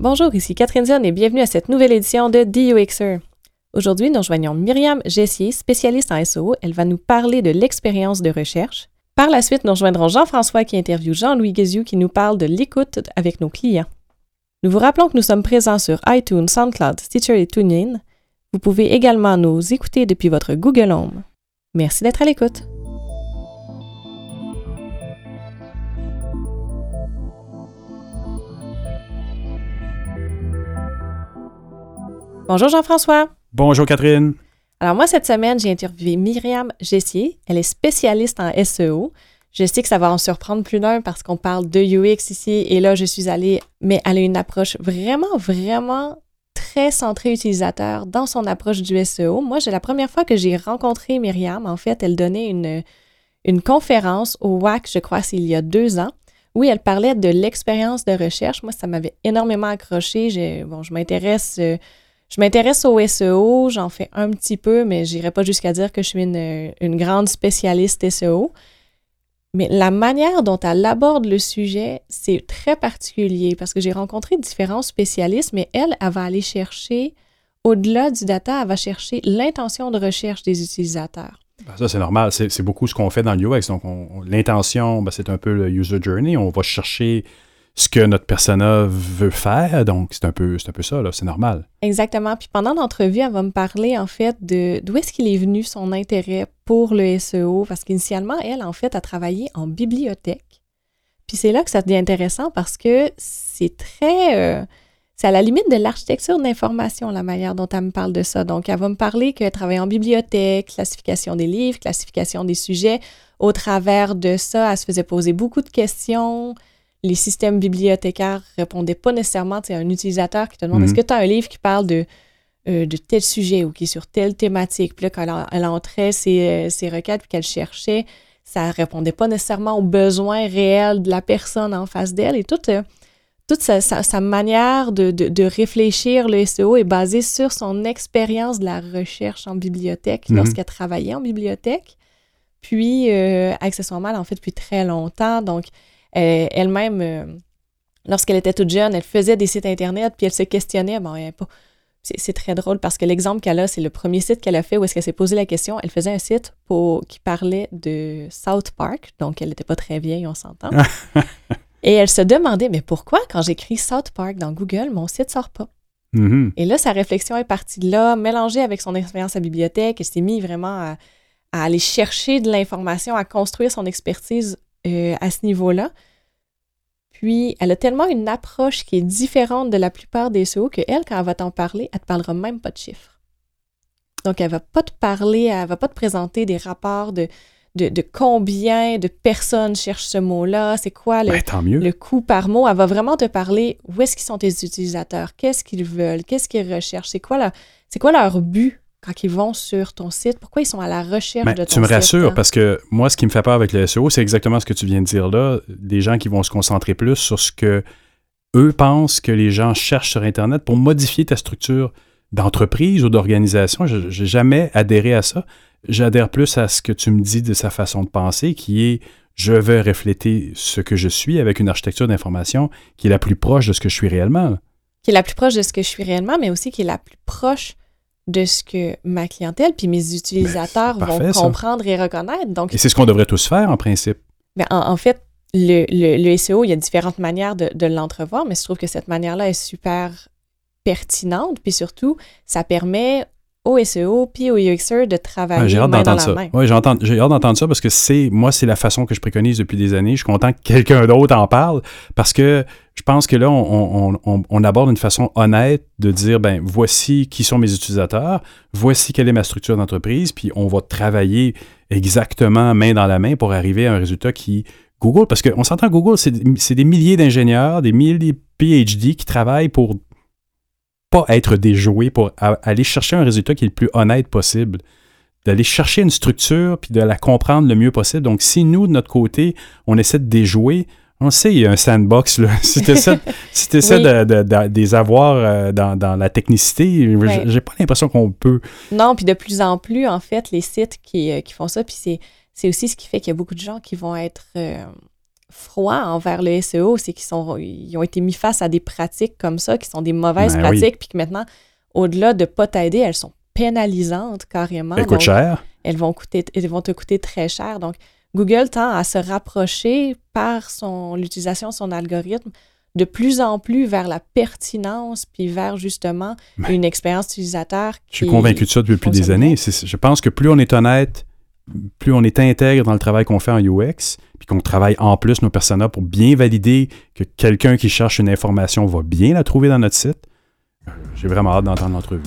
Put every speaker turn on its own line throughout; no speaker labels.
Bonjour, ici Catherine Zion et bienvenue à cette nouvelle édition de DUXer. Aujourd'hui, nous rejoignons Myriam Gessier, spécialiste en SEO. Elle va nous parler de l'expérience de recherche. Par la suite, nous rejoindrons Jean-François qui interviewe Jean-Louis Guéziou qui nous parle de l'écoute avec nos clients. Nous vous rappelons que nous sommes présents sur iTunes, SoundCloud, Stitcher et TuneIn. Vous pouvez également nous écouter depuis votre Google Home. Merci d'être à l'écoute. Bonjour Jean-François.
Bonjour Catherine.
Alors moi, cette semaine, j'ai interviewé Myriam Gessier. Elle est spécialiste en SEO. Je sais que ça va en surprendre plus d'un parce qu'on parle de UX ici et là, je suis allée, mais elle a une approche vraiment, vraiment très centrée utilisateur dans son approche du SEO. Moi, j'ai la première fois que j'ai rencontré Myriam, en fait, elle donnait une, une conférence au WAC, je crois, c'est il y a deux ans. Oui, elle parlait de l'expérience de recherche. Moi, ça m'avait énormément accroché. Bon, je m'intéresse... Euh, je m'intéresse au SEO, j'en fais un petit peu, mais je n'irai pas jusqu'à dire que je suis une, grande spécialiste SEO. Mais la manière dont elle aborde le sujet, c'est très particulier parce que j'ai rencontré différents spécialistes, mais elle, elle va aller chercher, au-delà du data, elle va chercher l'intention de recherche des utilisateurs.
Ben, ça, c'est normal. C'est beaucoup ce qu'on fait dans l'UX. Donc, l'intention, ben, c'est un peu le user journey. On va chercher ce que notre persona veut faire. Donc, c'est un peu, un peu ça, c'est normal.
Exactement. Puis pendant l'entrevue, elle va me parler, en fait, de d'où est-ce qu'il est venu son intérêt pour le SEO. Parce qu'initialement, elle, en fait, a travaillé en bibliothèque. Puis c'est là que ça devient intéressant parce que c'est très... Euh, c'est à la limite de l'architecture d'information, la manière dont elle me parle de ça. Donc, elle va me parler qu'elle travaille en bibliothèque, classification des livres, classification des sujets. Au travers de ça, elle se faisait poser beaucoup de questions les systèmes bibliothécaires répondaient pas nécessairement à un utilisateur qui te demande est-ce mhm. que tu as un livre qui parle de, euh, de tel sujet ou qui est sur telle thématique? Puis là, quand elle, entrait ses, ses, requêtes puis qu'elle cherchait, ça répondait pas nécessairement aux besoins réels de la personne en face d'elle. Et toute, euh, toute sa, sa, manière de, de, de, réfléchir le SEO est basée sur son expérience de la recherche en bibliothèque mhm. lorsqu'elle travaillait en bibliothèque. Puis, euh, accessoirement, elle en fait depuis très longtemps. Donc, euh, elle-même, euh, lorsqu'elle était toute jeune, elle faisait des sites Internet, puis elle se questionnait. Bon, c'est très drôle parce que l'exemple qu'elle a, c'est le premier site qu'elle a fait où est-ce qu'elle s'est posé la question. Elle faisait un site pour, qui parlait de South Park, donc elle n'était pas très vieille, on s'entend. Et elle se demandait, mais pourquoi quand j'écris South Park dans Google, mon site sort pas? Mm-hmm. Et là, sa réflexion est partie de là, mélangée avec son expérience à bibliothèque. Elle s'est mise vraiment à, aller chercher de l'information, à construire son expertise euh, à ce niveau-là. Puis, elle a tellement une approche qui est différente de la plupart des SEO que elle, quand elle va t'en parler, elle te parlera même pas de chiffres. Donc, elle va pas te parler, elle va pas te présenter des rapports de, de, combien de personnes cherchent ce mot-là, c'est quoi le,
ben, le
coût par mot. Elle va vraiment te parler où est-ce qu'ils sont tes utilisateurs, qu'est-ce qu'ils veulent, qu'est-ce qu'ils recherchent, c'est quoi, c'est quoi leur but quand ils vont sur ton site? Pourquoi ils sont à la recherche ben, de ton
site? Tu me rassures parce que moi, ce qui me fait peur avec le SEO, c'est exactement ce que tu viens de dire là. Des gens qui vont se concentrer plus sur ce que eux pensent que les gens cherchent sur Internet pour modifier ta structure d'entreprise ou d'organisation. Je n'ai jamais adhéré à ça. J'adhère plus à ce que tu me dis de sa façon de penser, qui est je veux refléter ce que je suis avec une architecture d'information qui est la plus proche de ce que je suis réellement.
Qui est la plus proche de ce que je suis réellement, mais aussi qui est la plus proche de ce que ma clientèle puis mes utilisateurs vont comprendre et reconnaître. Donc,
et c'est ce qu'on devrait tous faire en principe.
Ben, en, fait, le, le, SEO, il y a différentes manières de, de l'entrevoir, mais je trouve que cette manière-là est super pertinente. Puis surtout, ça permet au SEO puis au UXer de travailler
j'ai hâte d'entendre ça. Oui, j'ai hâte d'entendre ça parce que c'est moi c'est la façon que je préconise depuis des années. Je suis content que quelqu'un d'autre en parle parce que je pense que là on, on, on, aborde une façon honnête de dire ben voici qui sont mes utilisateurs, voici quelle est ma structure d'entreprise, puis on va travailler exactement main dans la main pour arriver à un résultat qui Google parce qu'on s'entend Google c'est des milliers d'ingénieurs, des milliers de PhD qui travaillent pour pas être déjoué pour aller chercher un résultat qui est le plus honnête possible. D'aller chercher une structure puis de la comprendre le mieux possible. Donc, si nous, de notre côté, on essaie de déjouer, on sait, il y a un sandbox. Là. Si tu essaies, de, les avoir euh, dans, la technicité, j'ai pas l'impression qu'on peut.
Non, puis de plus en plus, en fait, les sites qui, euh, qui font ça, puis c'est aussi ce qui fait qu'il y a beaucoup de gens qui vont être. Euh, froids envers le SEO, c'est qu'ils sont, ils ont été mis face à des pratiques comme ça, qui sont des mauvaises
Ben
pratiques, puis que maintenant, au-delà de pas t'aider, elles sont pénalisantes carrément.
Ça coûte
Donc,
cher.
elles vont, coûter, elles vont te coûter très cher. Donc, Google tend à se rapprocher par son l'utilisation de son algorithme de plus en plus vers la pertinence, puis vers justement
Ben,
une expérience utilisateur qui
Je suis convaincu de ça depuis des années. Je pense que plus on est honnête, plus on est intègre dans le travail qu'on fait en UX, puis qu'on travaille en plus nos personas pour bien valider que quelqu'un qui cherche une information va bien la trouver dans notre site. euh, J'ai vraiment hâte d'entendre l'entrevue.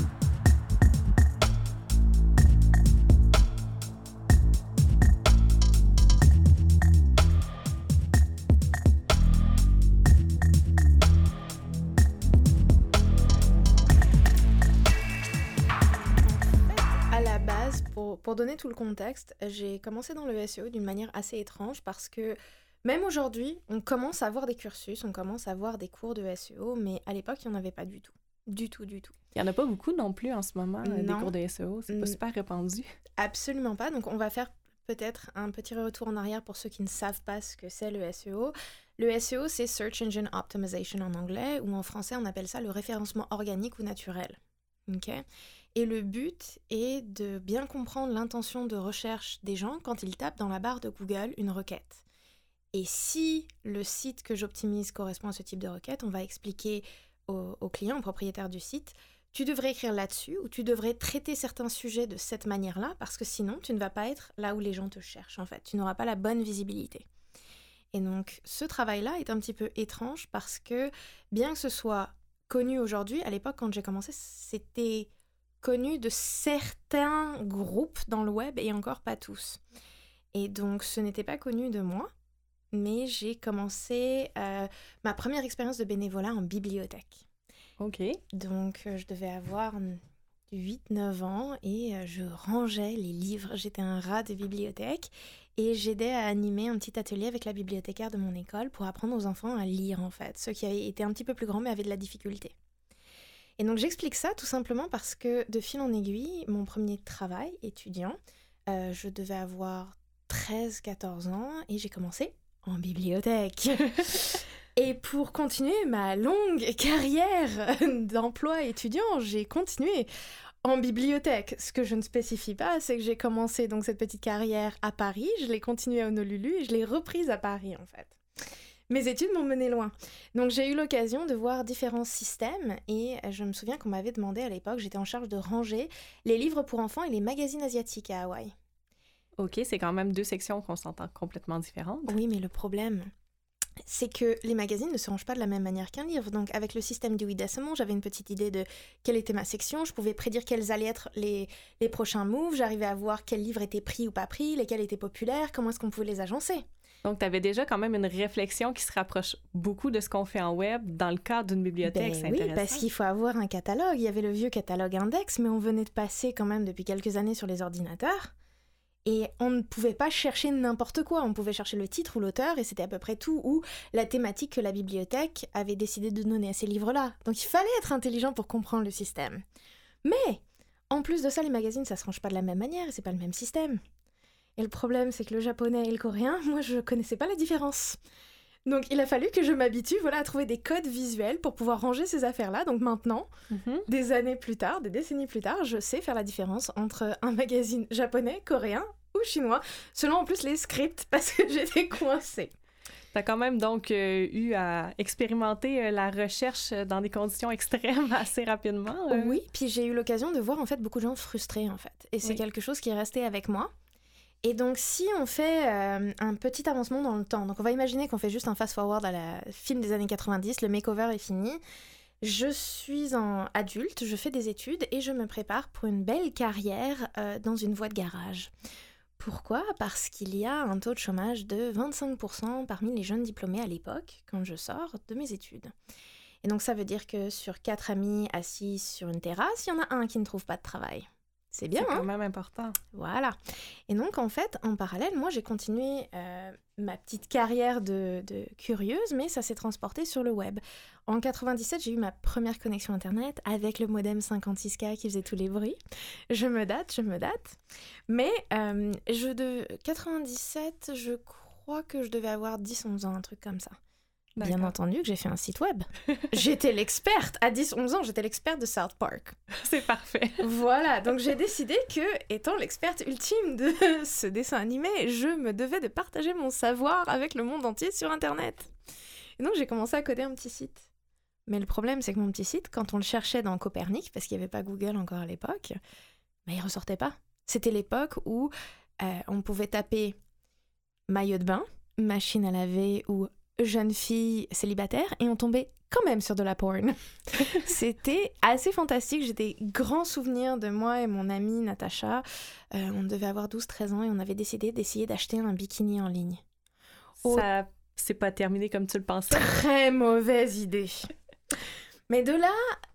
Pour, donner tout le contexte, j'ai commencé dans le SEO d'une manière assez étrange parce que même aujourd'hui, on commence à avoir des cursus, on commence à avoir des cours de SEO, mais à l'époque, il n'y en avait pas du tout. Du tout, du tout.
Il n'y en a pas beaucoup non plus en ce moment, euh, des cours de SEO. C'est pas super répandu.
Absolument pas. Donc, on va faire peut-être un petit retour en arrière pour ceux qui ne savent pas ce que c'est le SEO. Le SEO, c'est Search Engine Optimization en anglais, ou en français, on appelle ça le référencement organique ou naturel. Ok? Et le but est de bien comprendre l'intention de recherche des gens quand ils tapent dans la barre de Google une requête. Et si le site que j'optimise correspond à ce type de requête, on va expliquer au, au client, au propriétaire du site, tu devrais écrire là-dessus ou tu devrais traiter certains sujets de cette manière-là parce que sinon tu ne vas pas être là où les gens te cherchent en fait. Tu n'auras pas la bonne visibilité. Et donc ce travail-là est un petit peu étrange parce que bien que ce soit connu aujourd'hui, à l'époque quand j'ai commencé, c'était connu de certains groupes dans le web et encore pas tous. Et donc ce n'était pas connu de moi, mais j'ai commencé euh, ma première expérience de bénévolat en bibliothèque.
OK.
Donc, euh, je devais avoir 8-9 ans et euh, je rangeais les livres. J'étais un rat de bibliothèque et j'aidais à animer un petit atelier avec la bibliothécaire de mon école pour apprendre aux enfants à lire, en fait. Ceux qui avaient été un petit peu plus grands mais avaient de la difficulté. Et donc, j'explique ça tout simplement parce que de fil en aiguille, mon premier travail étudiant, euh, je devais avoir 13-14 ans et j'ai commencé en bibliothèque. Et pour continuer ma longue carrière d'emploi étudiant, j'ai continué en bibliothèque. Ce que je ne spécifie pas, c'est que j'ai commencé donc cette petite carrière à Paris, je l'ai continuée à Honolulu et je l'ai reprise à Paris en fait. Mes études m'ont mené loin. Donc j'ai eu l'occasion de voir différents systèmes et je me souviens qu'on m'avait demandé à l'époque, j'étais en charge de ranger les livres pour enfants et les magazines asiatiques à Hawaï.
OK, c'est quand même deux sections qu'on s'entend complètement différentes.
Oui, mais le problème, c'est que les magazines ne se rangent pas de la même manière qu'un livre. Donc, avec le système Dewey Decimal, j'avais une petite idée de quelle était ma section. Je pouvais prédire quels allaient être les, les prochains moves. J'arrivais à voir quels livres étaient pris ou pas pris, lesquels étaient populaires, comment est-ce qu'on pouvait les agencer.
Donc, tu avais déjà quand même une réflexion qui se rapproche beaucoup de ce qu'on fait en web dans le cadre d'une bibliothèque.
Ben oui, parce qu'il faut avoir un catalogue. Il y avait le vieux catalogue index, mais on venait de passer quand même depuis quelques années sur les ordinateurs. Et on ne pouvait pas chercher n'importe quoi. On pouvait chercher le titre ou l'auteur, et c'était à peu près tout, ou la thématique que la bibliothèque avait décidé de donner à ces livres-là. Donc il fallait être intelligent pour comprendre le système. Mais, en plus de ça, les magazines, ça se range pas de la même manière, et c'est pas le même système. Et le problème, c'est que le japonais et le coréen, moi, je connaissais pas la différence. Donc il a fallu que je m'habitue voilà, à trouver des codes visuels pour pouvoir ranger ces affaires-là. Donc maintenant,
Mhm.
des années plus tard, des décennies plus tard, je sais faire la différence entre un magazine japonais, coréen ou chinois, selon en plus les scripts, parce que j'étais coincée.
Tu as quand même donc euh, eu à expérimenter euh, la recherche dans des conditions extrêmes assez rapidement. euh.
Oui, puis j'ai eu l'occasion de voir en fait beaucoup de gens frustrés en fait. Et c'est
Oui.
quelque chose qui est resté avec moi. Et donc si on fait euh, un petit avancement dans le temps, donc on va imaginer qu'on fait juste un fast-forward à la film des années 90, le makeover est fini. Je suis en adulte, je fais des études et je me prépare pour une belle carrière euh, dans une voie de garage. Pourquoi? Parce qu'il y a un taux de chômage de 25% parmi les jeunes diplômés à l'époque, quand je sors de mes études. Et donc ça veut dire que sur quatre amis assis sur une terrasse, il y en a un qui ne trouve pas de travail. C'est bien,
C'est
hein
quand même important.
Voilà. Et donc, en fait, en parallèle, moi, j'ai continué euh, ma petite carrière de, de curieuse, mais ça s'est transporté sur le web. En 97, j'ai eu ma première connexion Internet avec le modem 56K qui faisait tous les bruits. Je me date, je me date. Mais euh, je de 97, je crois crois que je devais avoir 10-11 ans, un truc comme ça. Bien entendu que j'ai fait un site web. j'étais l'experte. À 10-11 ans, j'étais l'experte de South Park.
C'est parfait.
Voilà, donc j'ai décidé que, étant l'experte ultime de ce dessin animé, je me devais de partager mon savoir avec le monde entier sur Internet. Et donc j'ai commencé à coder un petit site. Mais le problème, c'est que mon petit site, quand on le cherchait dans Copernic, parce qu'il n'y avait pas Google encore à l'époque, bah, il ressortait pas. C'était l'époque où euh, on pouvait taper maillot de bain, machine à laver ou jeune fille célibataire et on tombait quand même sur de la porn. C'était assez fantastique. J'ai des grands souvenirs de moi et mon amie Natacha. Euh, on devait avoir 12-13 ans et on avait décidé d'essayer d'acheter un bikini en ligne. Oh.
Ça, c'est pas terminé comme tu le pensais.
Très mauvaise idée. Mais de là,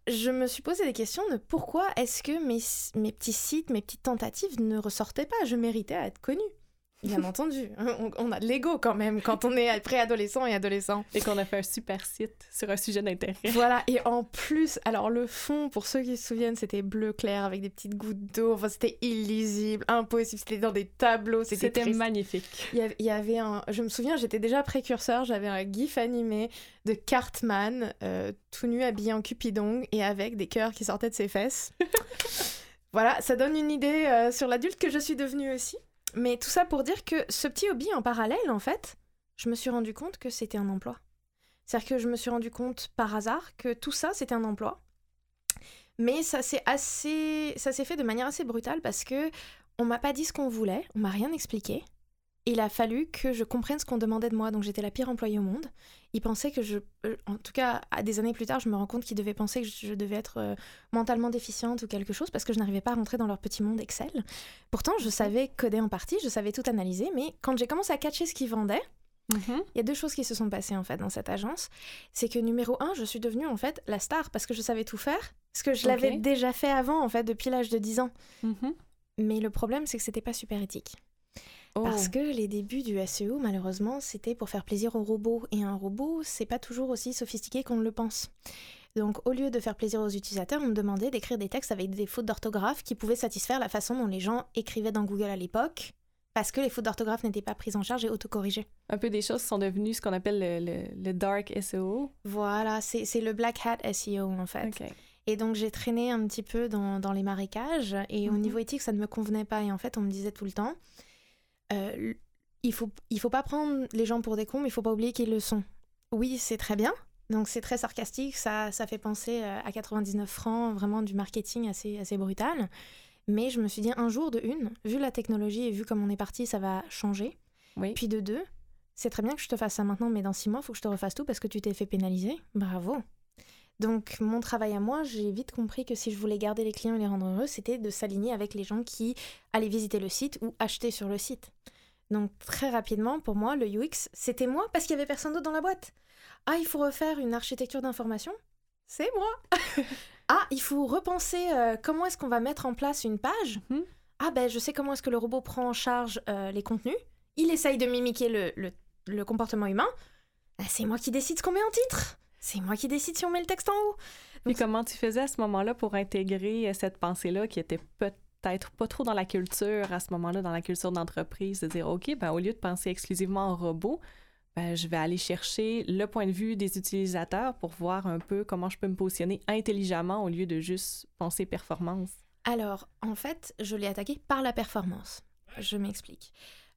je me suis posé des questions de pourquoi est-ce que mes, mes petits sites, mes petites tentatives ne ressortaient pas. Je méritais à être connue. Bien entendu, on, on a de l'ego quand même quand on est préadolescent et adolescent.
Et qu'on a fait un super site sur un sujet d'intérêt.
Voilà, et en plus, alors le fond, pour ceux qui se souviennent, c'était bleu clair avec des petites gouttes d'eau. Enfin, c'était illisible, impossible. C'était dans des tableaux. C'était
magnifique.
Il y, avait, il y avait un. Je me souviens, j'étais déjà précurseur. J'avais un gif animé de Cartman, euh, tout nu, habillé en Cupidon et avec des cœurs qui sortaient de ses fesses. voilà, ça donne une idée euh, sur l'adulte que je suis devenue aussi. Mais tout ça pour dire que ce petit hobby en parallèle, en fait, je me suis rendu compte que c'était un emploi. C'est-à-dire que je me suis rendu compte par hasard que tout ça, c'était un emploi. Mais ça s'est assez, ça s'est fait de manière assez brutale parce que on m'a pas dit ce qu'on voulait, on m'a rien expliqué. Il a fallu que je comprenne ce qu'on demandait de moi, donc j'étais la pire employée au monde. Ils pensaient que je, euh, en tout cas, à des années plus tard, je me rends compte qu'ils devaient penser que je devais être euh, mentalement déficiente ou quelque chose parce que je n'arrivais pas à rentrer dans leur petit monde Excel. Pourtant, je savais coder en partie, je savais tout analyser, mais quand j'ai commencé à catcher ce qu'ils vendaient,
Mhm.
il y a deux choses qui se sont passées en fait dans cette agence. C'est que numéro un, je suis devenue en fait la star parce que je savais tout faire, parce que je l'avais déjà fait avant en fait depuis l'âge de 10 ans.
Mhm.
Mais le problème, c'est que c'était pas super éthique.
Oh.
Parce que les débuts du SEO, malheureusement, c'était pour faire plaisir aux robots. Et un robot, c'est pas toujours aussi sophistiqué qu'on le pense. Donc, au lieu de faire plaisir aux utilisateurs, on me demandait d'écrire des textes avec des fautes d'orthographe qui pouvaient satisfaire la façon dont les gens écrivaient dans Google à l'époque, parce que les fautes d'orthographe n'étaient pas prises en charge et autocorrigées.
Un peu des choses sont devenues ce qu'on appelle le, le- le dark SEO.
Voilà, c'est le black hat SEO en fait. Et donc j'ai traîné un petit peu dans, dans les marécages et au
Mhm.
niveau éthique ça ne me convenait pas et en fait on me disait tout le temps euh, il faut il faut pas prendre les gens pour des cons mais il faut pas oublier qu'ils le sont. Oui c'est très bien. Donc c'est très sarcastique. Ça, ça fait penser euh, à 99 francs vraiment du marketing assez assez brutal. Mais je me suis dit un jour de une vu la technologie et vu comme on est parti ça va changer.
Oui.
puis de deux c'est très bien que je te fasse ça maintenant mais dans six mois il faut que je te refasse tout parce que tu t'es fait pénaliser. Bravo donc mon travail à moi, j'ai vite compris que si je voulais garder les clients et les rendre heureux, c'était de s'aligner avec les gens qui allaient visiter le site ou acheter sur le site. Donc très rapidement, pour moi, le UX, c'était moi parce qu'il y avait personne d'autre dans la boîte. Ah, il faut refaire une architecture d'information? C'est moi. ah, il faut repenser euh, comment est-ce qu'on va mettre en place une page?
Mhm.
Ah ben je sais comment est-ce que le robot prend en charge euh, les contenus. Il essaye de mimiquer le, le- le comportement humain. Ah, c'est moi qui décide ce qu'on met en titre. C'est moi qui décide si on met le texte en haut.
Puis comment tu faisais à ce moment-là pour intégrer euh, cette pensée-là qui était peut-être pas trop dans la culture à ce moment-là, dans la culture d'entreprise, de dire, OK, ben, au lieu de penser exclusivement au robot, ben, je vais aller chercher le point de vue des utilisateurs pour voir un peu comment je peux me positionner intelligemment au lieu de juste penser performance.
Alors, en fait, je l'ai attaqué par la performance. Je m'explique.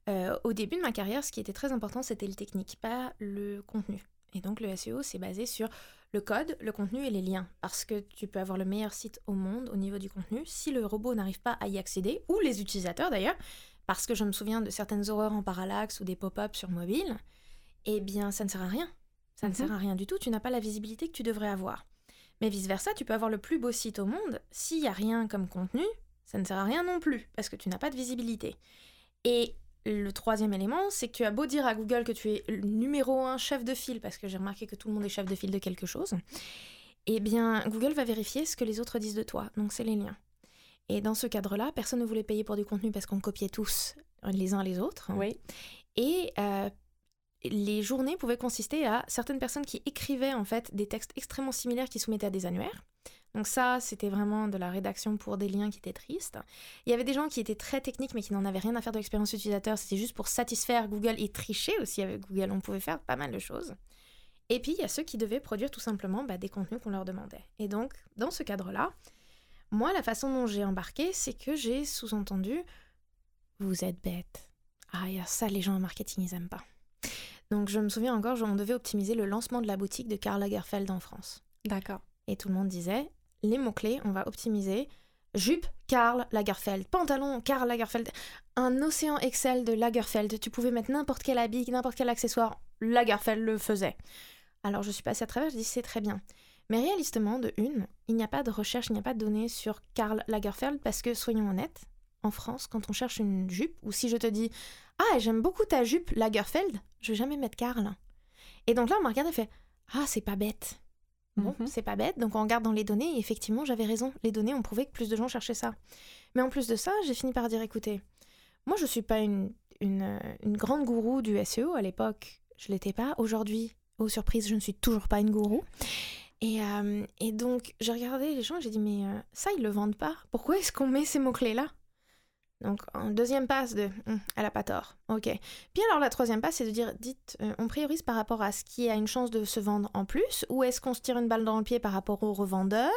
Euh, au début de ma carrière, ce qui était très important, c'était le technique, pas le contenu. Et donc, le SEO, c'est basé sur le code, le contenu et les liens. Parce que tu peux avoir le meilleur site au monde au niveau du contenu. Si le robot n'arrive pas à y accéder, ou les utilisateurs d'ailleurs, parce que je me souviens de certaines horreurs en parallaxe ou des pop-ups sur mobile, eh bien, ça ne sert à rien. Ça ne
Mhm.
sert à rien du tout. Tu n'as pas la visibilité que tu devrais avoir. Mais vice-versa, tu peux avoir le plus beau site au monde. S'il n'y a rien comme contenu, ça ne sert à rien non plus, parce que tu n'as pas de visibilité. Et le troisième élément, c'est que tu as beau dire à Google que tu es le numéro un chef de file, parce que j'ai remarqué que tout le monde est chef de file de quelque chose, eh bien, Google va vérifier ce que les autres disent de toi. Donc, c'est les liens. Et dans ce cadre-là, personne ne voulait payer pour du contenu parce qu'on copiait tous les uns les autres.
Oui.
Et euh, les journées pouvaient consister à certaines personnes qui écrivaient en fait des textes extrêmement similaires qui soumettaient à des annuaires. Donc ça, c'était vraiment de la rédaction pour des liens qui étaient tristes. Il y avait des gens qui étaient très techniques mais qui n'en avaient rien à faire de l'expérience utilisateur. C'était juste pour satisfaire Google et tricher aussi avec Google. On pouvait faire pas mal de choses. Et puis, il y a ceux qui devaient produire tout simplement bah, des contenus qu'on leur demandait. Et donc, dans ce cadre-là, moi, la façon dont j'ai embarqué, c'est que j'ai sous-entendu Vous êtes bête. Ah, y a ça, les gens en marketing, ils aiment pas. Donc, je me souviens encore, on devait optimiser le lancement de la boutique de Karl Lagerfeld en France.
D'accord.
Et tout le monde disait Les mots-clés, on va optimiser jupe Karl Lagerfeld, pantalon Karl Lagerfeld, un océan Excel de Lagerfeld. Tu pouvais mettre n'importe quel habit, n'importe quel accessoire. Lagerfeld le faisait. Alors je suis passée à travers, je dis c'est très bien. Mais réalistement, de une, il n'y a pas de recherche, il n'y a pas de données sur Karl Lagerfeld parce que, soyons honnêtes, en France, quand on cherche une jupe, ou si je te dis Ah, j'aime beaucoup ta jupe Lagerfeld, je vais jamais mettre Karl. Et donc là, on m'a regardé et fait Ah, c'est pas bête. Bon,
Mhm.
c'est pas bête. Donc on regarde dans les données et effectivement, j'avais raison. Les données ont prouvé que plus de gens cherchaient ça. Mais en plus de ça, j'ai fini par dire écoutez, moi je suis pas une, une, euh, une grande gourou du SEO à l'époque. Je l'étais pas. Aujourd'hui, aux surprises, je ne suis toujours pas une gourou. Et, euh, et donc, j'ai regardé les gens et j'ai dit mais euh, ça, ils le vendent pas. Pourquoi est-ce qu'on met ces mots-clés là donc, en deuxième passe de Hum, elle a pas tort. Ok. Puis alors, la troisième passe, c'est de dire dites, euh, on priorise par rapport à ce qui a une chance de se vendre en plus ou est-ce qu'on se tire une balle dans le pied par rapport aux revendeurs?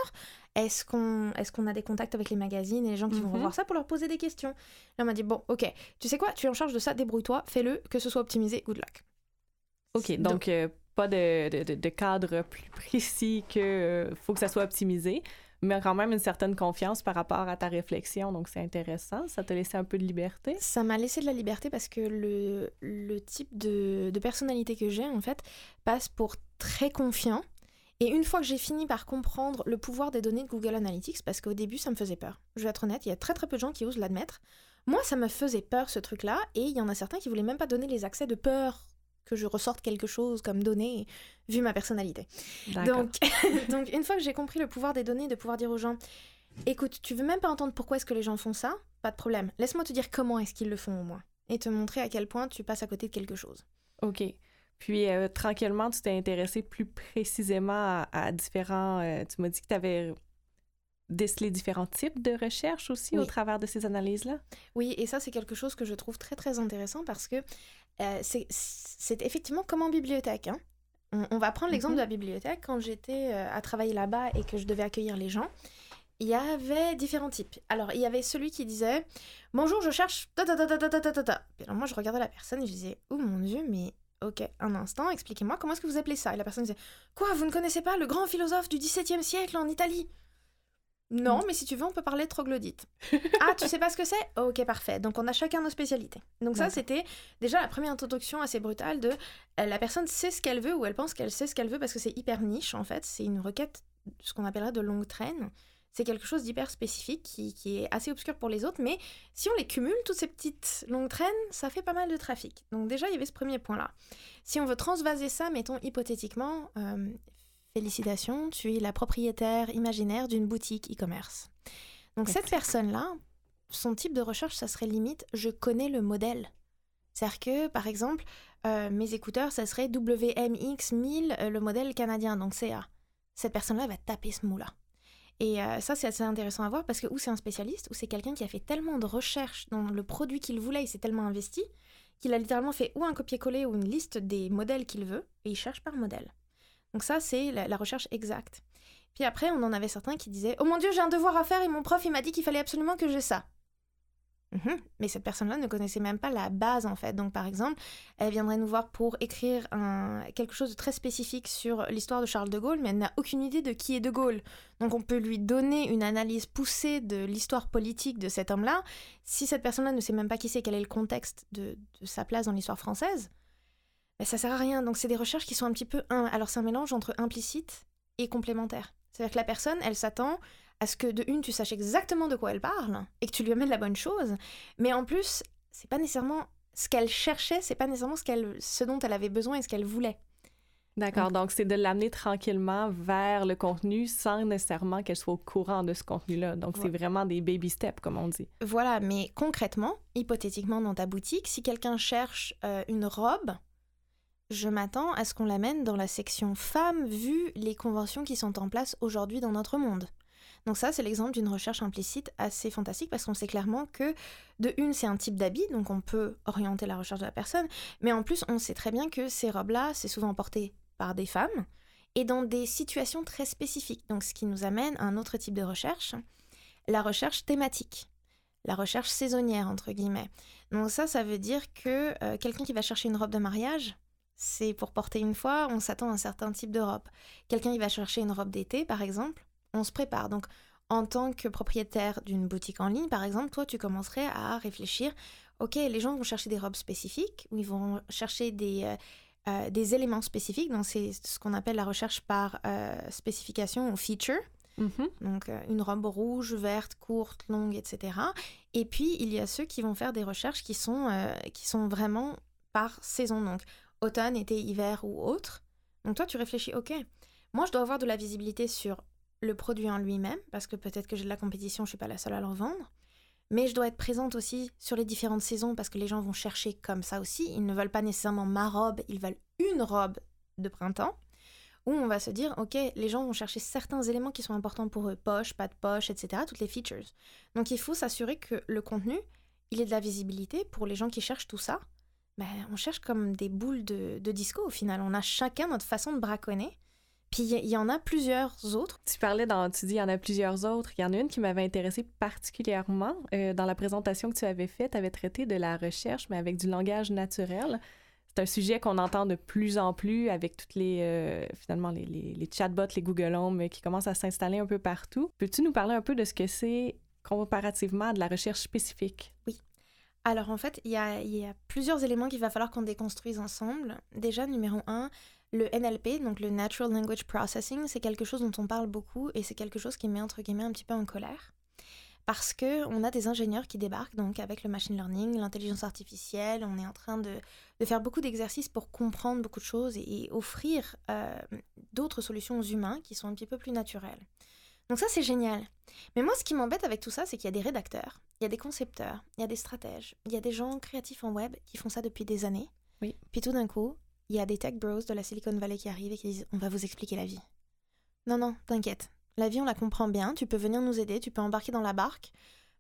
Est-ce qu'on est qu'on a des contacts avec les magazines et les gens qui vont
Mhm.
revoir ça pour leur poser des questions? Là, on m'a dit bon, ok, tu sais quoi, tu es en charge de ça, débrouille-toi, fais-le, que ce soit optimisé, good luck.
OK, donc euh, pas de, de- de- de cadre plus précis que euh, faut que ça soit optimisé, mais quand même une certaine confiance par rapport à ta réflexion, donc c'est intéressant. Ça t'a laissé un peu de liberté?
Ça m'a laissé de la liberté parce que le, le type de, de personnalité que j'ai, en fait, passe pour très confiant. Et une fois que j'ai fini par comprendre le pouvoir des données de Google Analytics, parce qu'au début, ça me faisait peur. Je vais être honnête, il y a très très peu de gens qui osent l'admettre. Moi, ça me faisait peur ce truc-là, et il y en a certains qui voulaient même pas donner les accès de peur que je ressorte quelque chose comme données, vu ma personnalité. Donc, donc, une fois que j'ai compris le pouvoir des données, de pouvoir dire aux gens, écoute, tu veux même pas entendre pourquoi est-ce que les gens font ça? Pas de problème. Laisse-moi te dire comment est-ce qu'ils le font au moins. Et te montrer à quel point tu passes à côté de quelque chose.
OK. Puis, euh, tranquillement, tu t'es intéressé plus précisément à, à différents... euh, tu m'as dit que tu avais décelé différents types de recherches aussi au travers de ces analyses-là?
Oui, et ça, c'est quelque chose que je trouve très très intéressant parce que euh, c'est effectivement comme en bibliothèque. Hein. On, va prendre l'exemple de la mhm. bibliothèque. Quand j'étais euh, à travailler là-bas et que je devais accueillir les gens, il y avait différents types. Alors, il y avait celui qui disait Bonjour, je cherche. Et alors, moi, je regardais la personne et je disais Oh mon Dieu, mais Ok, un instant, expliquez-moi comment est-ce que vous appelez ça? Et la personne disait Quoi, vous ne connaissez pas le grand philosophe du XVIIe siècle en Italie? Non, mais si tu veux, on peut parler de troglodyte. ah, tu sais pas ce que c'est? Ok, parfait. Donc, on a chacun nos spécialités. Donc, ça, c'était déjà la première introduction assez brutale de euh, la personne sait ce qu'elle veut ou elle pense qu'elle sait ce qu'elle veut parce que c'est hyper niche, en fait. C'est une requête, ce qu'on appellerait de longue traîne. C'est quelque chose d'hyper spécifique qui, qui est assez obscur pour les autres, mais si on les cumule, toutes ces petites longues traînes, ça fait pas mal de trafic. Donc, déjà, il y avait ce premier point-là. Si on veut transvaser ça, mettons hypothétiquement, euh, félicitations, tu es la propriétaire imaginaire d'une boutique e-commerce. Donc cette personne-là, son type de recherche, ça serait limite, je connais le modèle. C'est-à-dire que, par exemple, euh, mes écouteurs, ça serait WMX 1000, euh, le modèle canadien, donc CA. Cette personne-là va taper ce mot-là. Et euh, ça, c'est assez intéressant à voir parce que ou c'est un spécialiste, ou c'est quelqu'un qui a fait tellement de recherches dans le produit qu'il voulait, il s'est tellement investi, qu'il a littéralement fait ou un copier-coller ou une liste des modèles qu'il veut, et il cherche par modèle. Donc ça, c'est la, la recherche exacte. Puis après, on en avait certains qui disaient Oh mon Dieu, j'ai un devoir à faire et mon prof, il m'a dit qu'il fallait absolument que j'ai ça. Mhm. Mais cette personne-là ne connaissait même pas la base en fait. Donc par exemple, elle viendrait nous voir pour écrire un, quelque chose de très spécifique sur l'histoire de Charles de Gaulle, mais elle n'a aucune idée de qui est de Gaulle. Donc on peut lui donner une analyse poussée de l'histoire politique de cet homme-là. Si cette personne-là ne sait même pas qui c'est, quel est le contexte de, de sa place dans l'histoire française, ben, ça sert à rien. Donc c'est des recherches qui sont un petit peu... un- Alors c'est un mélange entre implicite et complémentaire. C'est-à-dire que la personne, elle s'attend à ce que de une, tu saches exactement de quoi elle parle et que tu lui amènes la bonne chose. Mais en plus, c'est pas nécessairement ce qu'elle cherchait, c'est pas nécessairement ce, qu'elle, ce dont elle avait besoin et ce qu'elle voulait.
D'accord, donc c'est de l'amener tranquillement vers le contenu sans nécessairement qu'elle soit au courant de ce contenu-là. Donc c'est vraiment des baby steps, comme on dit.
Voilà, mais concrètement, hypothétiquement dans ta boutique, si quelqu'un cherche euh, une robe, je m'attends à ce qu'on l'amène dans la section femmes vu les conventions qui sont en place aujourd'hui dans notre monde. Donc ça, c'est l'exemple d'une recherche implicite assez fantastique parce qu'on sait clairement que, de une, c'est un type d'habit, donc on peut orienter la recherche de la personne, mais en plus, on sait très bien que ces robes-là, c'est souvent porté par des femmes et dans des situations très spécifiques. Donc ce qui nous amène à un autre type de recherche, la recherche thématique la recherche saisonnière, entre guillemets. Donc ça, ça veut dire que euh, quelqu'un qui va chercher une robe de mariage, c'est pour porter une fois, on s'attend à un certain type de robe. Quelqu'un qui va chercher une robe d'été, par exemple, on se prépare. Donc, en tant que propriétaire d'une boutique en ligne, par exemple, toi, tu commencerais à réfléchir, OK, les gens vont chercher des robes spécifiques, ou ils vont chercher des, euh, euh, des éléments spécifiques. Donc, c'est ce qu'on appelle la recherche par euh, spécification ou feature.
Mhm.
Donc, une robe rouge, verte, courte, longue, etc. Et puis, il y a ceux qui vont faire des recherches qui sont, qui sont vraiment par saison. Donc, automne, été, hiver ou autre. Donc toi, tu réfléchis, ok, moi, je dois avoir de la visibilité sur le produit en lui-même, parce que peut-être que j'ai de la compétition, je suis pas la seule à le revendre. Mais je dois être présente aussi sur les différentes saisons, parce que les gens vont chercher comme ça aussi. Ils ne veulent pas nécessairement ma robe, ils veulent une robe de printemps. Où on va se dire, ok, les gens vont chercher certains éléments qui sont importants pour eux, poche, pas de poche, etc., toutes les features. Donc il faut s'assurer que le contenu, il ait de la visibilité pour les gens qui cherchent tout ça, ben, on cherche comme des boules de, disco au final. On a chacun notre façon de braconner. Puis il y, en a plusieurs autres.
Tu parlais dans, tu dis il y en a plusieurs autres. Il y en a une qui m'avait intéressée particulièrement. Euh, dans la présentation que tu avais faite, tu avais traité de la recherche, mais avec du langage naturel. C'est un sujet qu'on entend de plus en plus avec toutes les, euh, finalement, les, les, les, chatbots, les Google Home qui commencent à s'installer un peu partout. Peux-tu nous parler un peu de ce que c'est comparativement à de la recherche spécifique?
Oui. Alors en fait, il y a, plusieurs éléments qu'il va falloir qu'on déconstruise ensemble. Déjà, numéro un, le NLP, donc le Natural Language Processing, c'est quelque chose dont on parle beaucoup et c'est quelque chose qui met entre guillemets un petit peu en colère. Parce que on a des ingénieurs qui débarquent donc avec le machine learning, l'intelligence artificielle, on est en train de, faire beaucoup d'exercices pour comprendre beaucoup de choses et, offrir euh, d'autres solutions aux humains qui sont un petit peu plus naturelles. Donc ça, c'est génial. Mais moi, ce qui m'embête avec tout ça, c'est qu'il y a des rédacteurs, il y a des concepteurs, il y a des stratèges, il y a des gens créatifs en web qui font ça depuis des années.
Oui.
Puis tout d'un coup, il y a des tech bros de la Silicon Valley qui arrivent et qui disent on va vous expliquer la vie. Non, non, t'inquiète. La vie, on la comprend bien, tu peux venir nous aider, tu peux embarquer dans la barque.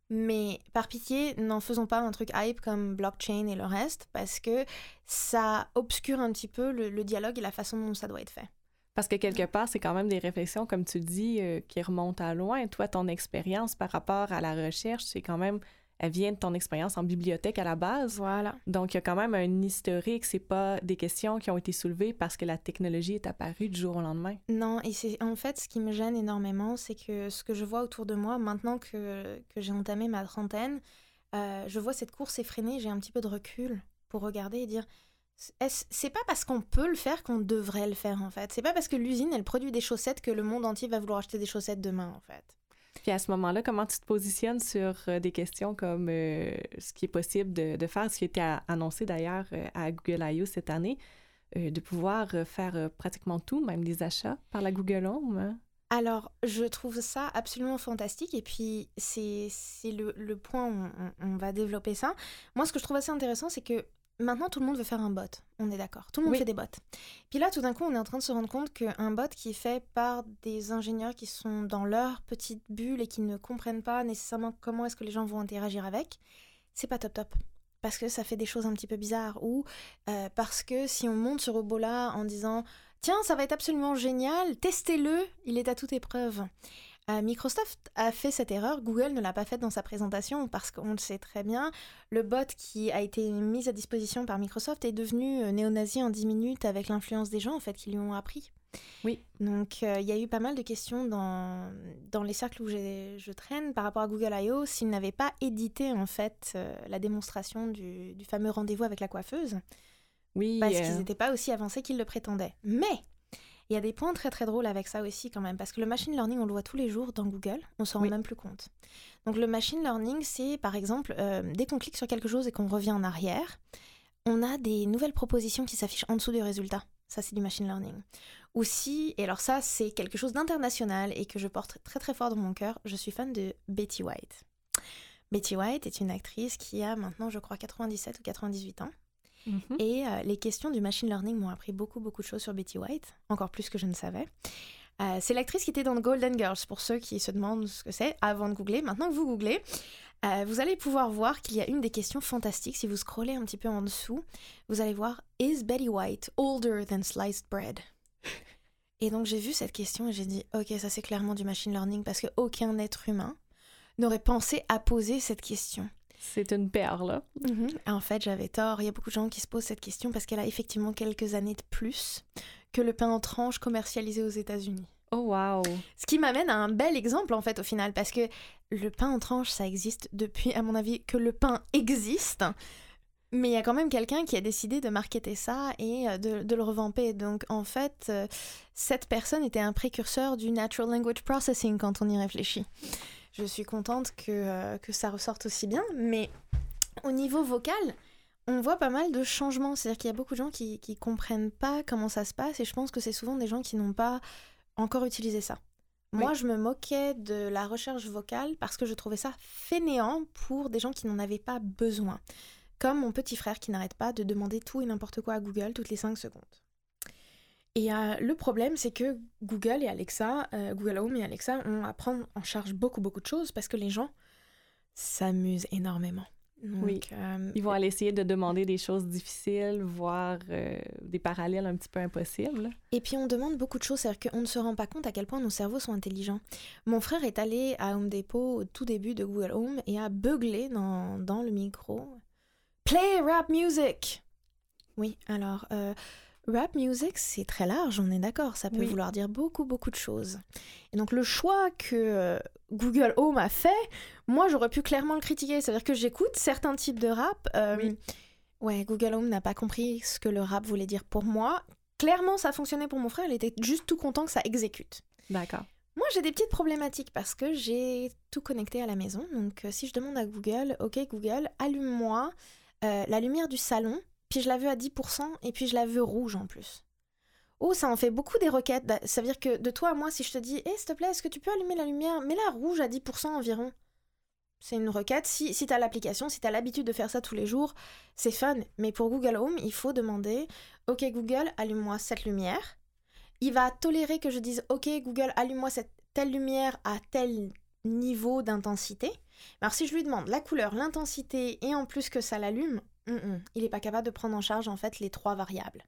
Mais par pitié, n'en faisons pas un truc hype comme blockchain et le reste, parce que ça obscure un petit peu le dialogue et la façon dont ça doit être fait.
Parce que quelque part, c'est quand même des réflexions, comme tu dis, euh, qui remontent à loin. Toi, ton expérience par rapport à la recherche, c'est quand même, elle vient de ton expérience en bibliothèque à la base.
Voilà.
Donc, il y a quand même un historique. C'est pas des questions qui ont été soulevées parce que la technologie est apparue du jour au lendemain.
Non, et c'est en fait ce qui me gêne énormément, c'est que ce que je vois autour de moi, maintenant que, que j'ai entamé ma trentaine, euh, je vois cette course effrénée, j'ai un petit peu de recul pour regarder et dire c'est pas parce qu'on peut le faire qu'on devrait le faire en fait? C'est pas parce que l'usine elle produit des chaussettes que le monde entier va vouloir acheter des chaussettes demain en fait.
Puis à ce moment-là, comment tu te positionnes sur euh, des questions comme euh, ce qui est possible de, faire, ce qui a été annoncé d'ailleurs euh, à Google I.O. cette année, de pouvoir faire pratiquement tout, même des achats par la Google Home? Hein?
Alors, je trouve ça absolument fantastique et puis c'est le, le, point où on, on, va développer ça. Moi, ce que je trouve assez intéressant, c'est que Maintenant, tout le monde veut faire un bot, on est d'accord. Tout le monde fait des bots. Puis là, tout d'un coup, on est en train de se rendre compte qu'un bot qui est fait par des ingénieurs qui sont dans leur petite bulle et qui ne comprennent pas nécessairement comment est-ce que les gens vont interagir avec, c'est pas top top. Parce que ça fait des choses un petit peu bizarres. Ou euh, parce que si on monte ce robot-là en disant Tiens, ça va être absolument génial, testez-le, il est à toute épreuve. Euh, Microsoft a fait cette erreur, Google ne l'a pas faite dans sa présentation parce qu'on le sait très bien, le bot qui a été mis à disposition par Microsoft est devenu euh, néo-nazi en 10 minutes avec l'influence des gens en fait qui lui ont appris.
Oui.
Donc euh, il y a eu pas mal de questions dans, dans les cercles où je traîne par rapport à Google I.O. s'ils n'avaient pas édité en fait la démonstration du, du fameux rendez-vous avec la coiffeuse.
Oui.
Parce qu'ils n'étaient pas aussi avancés qu'ils le prétendaient. Mais il y a des points très très drôles avec ça aussi quand même, parce que le machine learning, on le voit tous les jours dans Google, on s'en rend même plus compte. Donc le machine learning, c'est par exemple, euh, dès qu'on clique sur quelque chose et qu'on revient en arrière, on a des nouvelles propositions qui s'affichent en dessous du résultat. Ça, c'est du machine learning. Aussi, et alors ça, c'est quelque chose d'international et que je porte très très fort dans mon cœur, je suis fan de Betty White. Betty White est une actrice qui a maintenant, je crois, 97 ou 98 ans. Mhm. Et euh, les questions du machine learning m'ont appris beaucoup, beaucoup de choses sur Betty White, encore plus que je ne savais. Euh, c'est l'actrice qui était dans Golden Girls, pour ceux qui se demandent ce que c'est avant de googler. Maintenant que vous googlez, euh, vous allez pouvoir voir qu'il y a une des questions fantastiques. Si vous scrollez un petit peu en dessous, vous allez voir Is Betty White older than sliced bread? Et donc j'ai vu cette question et j'ai dit Ok, ça c'est clairement du machine learning parce qu'aucun être humain n'aurait pensé à poser cette question.
C'est une perle.
Mhm. En fait, j'avais tort. Il y a beaucoup de gens qui se posent cette question parce qu'elle a effectivement quelques années de plus que le pain en tranche commercialisé aux États-Unis.
Oh wow.
Ce qui m'amène à un bel exemple en fait au final parce que le pain en tranche ça existe depuis à mon avis que le pain existe. Mais il y a quand même quelqu'un qui a décidé de marketer ça et euh, de, le revamper. Donc en fait, euh, cette personne était un précurseur du natural language processing quand on y réfléchit je suis contente que, euh, que ça ressorte aussi bien. Mais au niveau vocal, on voit pas mal de changements. C'est-à-dire qu'il y a beaucoup de gens qui, qui comprennent pas comment ça se passe et je pense que c'est souvent des gens qui n'ont pas encore utilisé ça. Moi, je me moquais de la recherche vocale parce que je trouvais ça fainéant pour des gens qui n'en avaient pas besoin. Comme mon petit frère qui n'arrête pas de demander tout et n'importe quoi à Google toutes les 5 secondes. Et euh, le problème, c'est que Google et Alexa, euh, Google Home et Alexa ont à prendre en charge beaucoup, beaucoup de choses parce que les gens s'amusent énormément.
oui. Euh, Ils vont aller essayer de demander des choses difficiles, voire des parallèles un petit peu impossibles.
Et puis on demande beaucoup de choses, c'est-à-dire qu'on ne se rend pas compte à quel point nos cerveaux sont intelligents. Mon frère est allé à Home Depot au tout début de Google Home et a beuglé dans, dans le micro Play rap music! Oui, alors Rap music, c'est très large, on est d'accord, ça peut vouloir dire beaucoup, beaucoup de choses. Et donc le choix que euh, Google Home a fait, moi j'aurais pu clairement le critiquer, c'est-à-dire que j'écoute certains types de rap. Euh, ouais, Google Home n'a pas compris ce que le rap voulait dire pour moi. Clairement, ça fonctionnait pour mon frère, il était juste tout content que ça exécute.
D'accord.
Moi, j'ai des petites problématiques parce que j'ai tout connecté à la maison. Donc, euh, si je demande à Google, OK, Google, allume-moi la lumière du salon puis je la veux à 10%, et puis je la veux rouge en plus. Oh, ça en fait beaucoup des requêtes. Bah, ça veut dire que de toi à moi, si je te dis, hé, eh, s'il te plaît, est-ce que tu peux allumer la lumière? Mets-la rouge à 10% environ. C'est une requête. Si, si tu l'application, si tu l'habitude de faire ça tous les jours, c'est fun. Mais pour Google Home, il faut demander, ok Google, allume-moi cette lumière. Il va tolérer que je dise, ok Google, allume-moi cette telle lumière à tel niveau d'intensité. Alors si je lui demande la couleur, l'intensité et en plus que ça l'allume, il n'est pas capable de prendre en charge en fait les trois variables.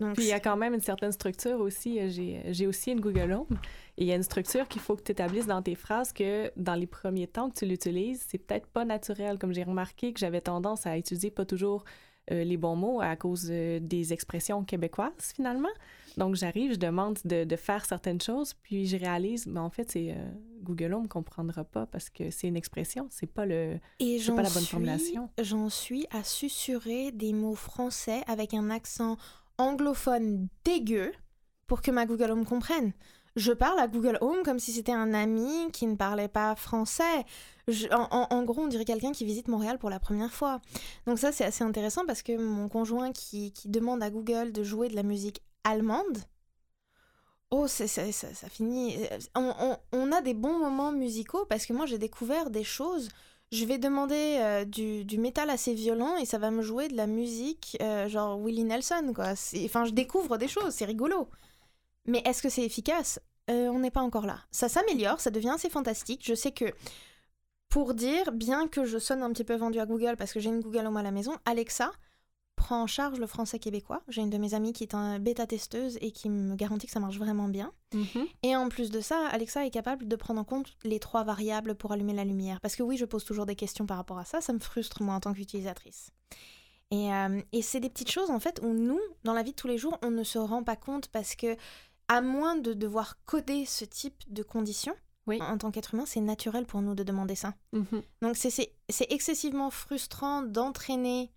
Donc, Puis il y a quand même une certaine structure aussi. Euh, j'ai aussi une Google Home et il y a une structure qu'il faut que tu établisses dans tes phrases que dans les premiers temps que tu l'utilises, c'est peut-être pas naturel. Comme j'ai remarqué que j'avais tendance à utiliser pas toujours euh, les bons mots à cause euh, des expressions québécoises finalement. Donc j'arrive, je demande de, faire certaines choses, puis je réalise, mais en fait c'est euh, Google Home comprendra pas parce que c'est une expression, c'est pas le,
Et
pas la bonne formulation.
J'en suis à susurrer des mots français avec un accent anglophone dégueu pour que ma Google Home comprenne je parle à Google Home comme si c'était un ami qui ne parlait pas français. en, gros, on dirait quelqu'un qui visite Montréal pour la première fois. Donc ça, c'est assez intéressant parce que mon conjoint qui, demande à Google de jouer de la musique allemande, oh, ça, finit... On, a des bons moments musicaux parce que moi, j'ai découvert des choses. Je vais demander euh, du, métal assez violent et ça va me jouer de la musique euh, genre Willie Nelson, quoi. Enfin, je découvre des choses, c'est rigolo. Mais est-ce que c'est efficace? Euh, On n'est pas encore là. Ça s'améliore, ça devient assez fantastique. Je sais que, pour dire, bien que je sonne un petit peu vendu à Google parce que j'ai une Google Home à la maison, Alexa prend en charge le français québécois. J'ai une de mes amies qui est un bêta-testeuse et qui me garantit que ça marche vraiment bien. Mhm. Et en plus de ça, Alexa est capable de prendre en compte les trois variables pour allumer la lumière. Parce que oui, je pose toujours des questions par rapport à ça, ça me frustre moi en tant qu'utilisatrice. Et, euh, et c'est des petites choses en fait où nous, dans la vie de tous les jours, on ne se rend pas compte parce que à moins de devoir coder ce type de conditions, en tant qu'être humain, c'est naturel pour nous de demander ça. Mhm. Donc c'est excessivement frustrant d'entraîner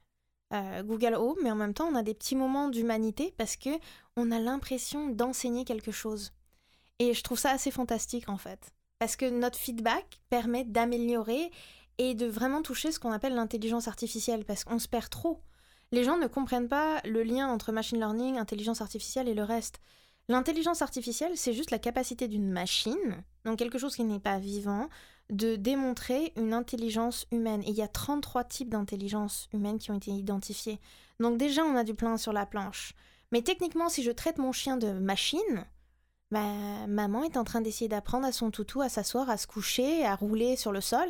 euh, Google Home, mais en même temps, on a des petits moments d'humanité parce que on a l'impression d'enseigner quelque chose. Et je trouve ça assez fantastique en fait, parce que notre feedback permet d'améliorer et de vraiment toucher ce qu'on appelle l'intelligence artificielle, parce qu'on se perd trop. Les gens ne comprennent pas le lien entre machine learning, intelligence artificielle et le reste. L'intelligence artificielle, c'est juste la capacité d'une machine, donc quelque chose qui n'est pas vivant, de démontrer une intelligence humaine. Et il y a 33 types d'intelligence humaine qui ont été identifiés. Donc déjà, on a du plein sur la planche. Mais techniquement, si je traite mon chien de machine, bah, maman est en train d'essayer d'apprendre à son toutou à s'asseoir, à se coucher, à rouler sur le sol.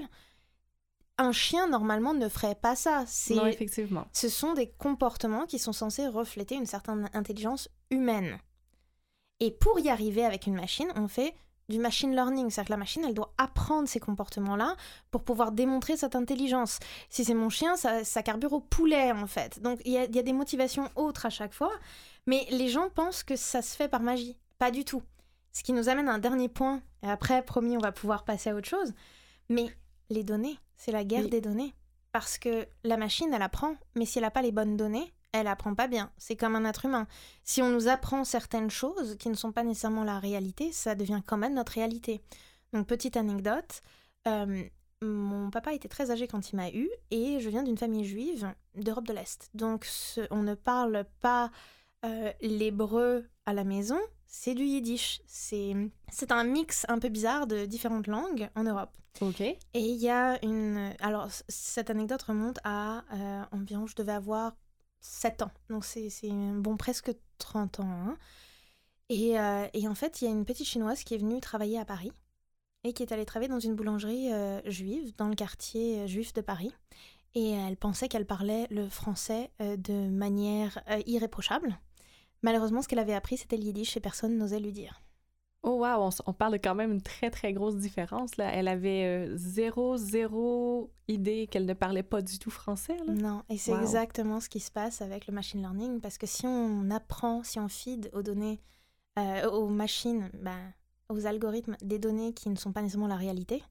Un chien, normalement, ne ferait pas ça.
Non, effectivement.
Ce sont des comportements qui sont censés refléter une certaine intelligence humaine. Et pour y arriver avec une machine, on fait du machine learning, c'est-à-dire que la machine, elle doit apprendre ces comportements-là pour pouvoir démontrer cette intelligence. Si c'est mon chien, ça, ça, carbure au poulet, en fait. Donc, il y a, des motivations autres à chaque fois, mais les gens pensent que ça se fait par magie. Pas du tout. Ce qui nous amène à un dernier point, et après, promis, on va pouvoir passer à autre chose. Mais les données, c'est la guerre des données. Parce que la machine, elle apprend, mais si elle n'a pas les bonnes données, elle apprend pas bien. C'est comme un être humain. Si on nous apprend certaines choses qui ne sont pas nécessairement la réalité, ça devient quand même notre réalité. Donc, petite anecdote. Euh, mon papa était très âgé quand il m'a eu et je viens d'une famille juive d'Europe de l'Est. Donc, on ne parle pas euh, l'hébreu à la maison, c'est du yiddish. C'est un mix un peu bizarre de différentes langues en Europe.
Ok. Et
il y a une. Alors, cette anecdote remonte à euh, environ, je devais avoir 7 ans. Donc c'est bon presque 30 ans. Hein. Et, euh, et, en fait, il y a une petite chinoise qui est venue travailler à Paris et qui est allée travailler dans une boulangerie euh, juive dans le quartier euh, juif de Paris. Et elle pensait qu'elle parlait le français de manière irréprochable. Malheureusement, ce qu'elle avait appris, c'était le yiddish et personne n'osait lui dire.
Oh wow, on, parle quand même d'une très très grosse différence là. Elle avait euh, zéro zéro idée qu'elle ne parlait pas du tout français là.
Non, et c'est exactement ce qui se passe avec le machine learning parce que si on apprend, si on feed aux données, euh, aux machines, ben, aux algorithmes des données qui ne sont pas nécessairement la réalité,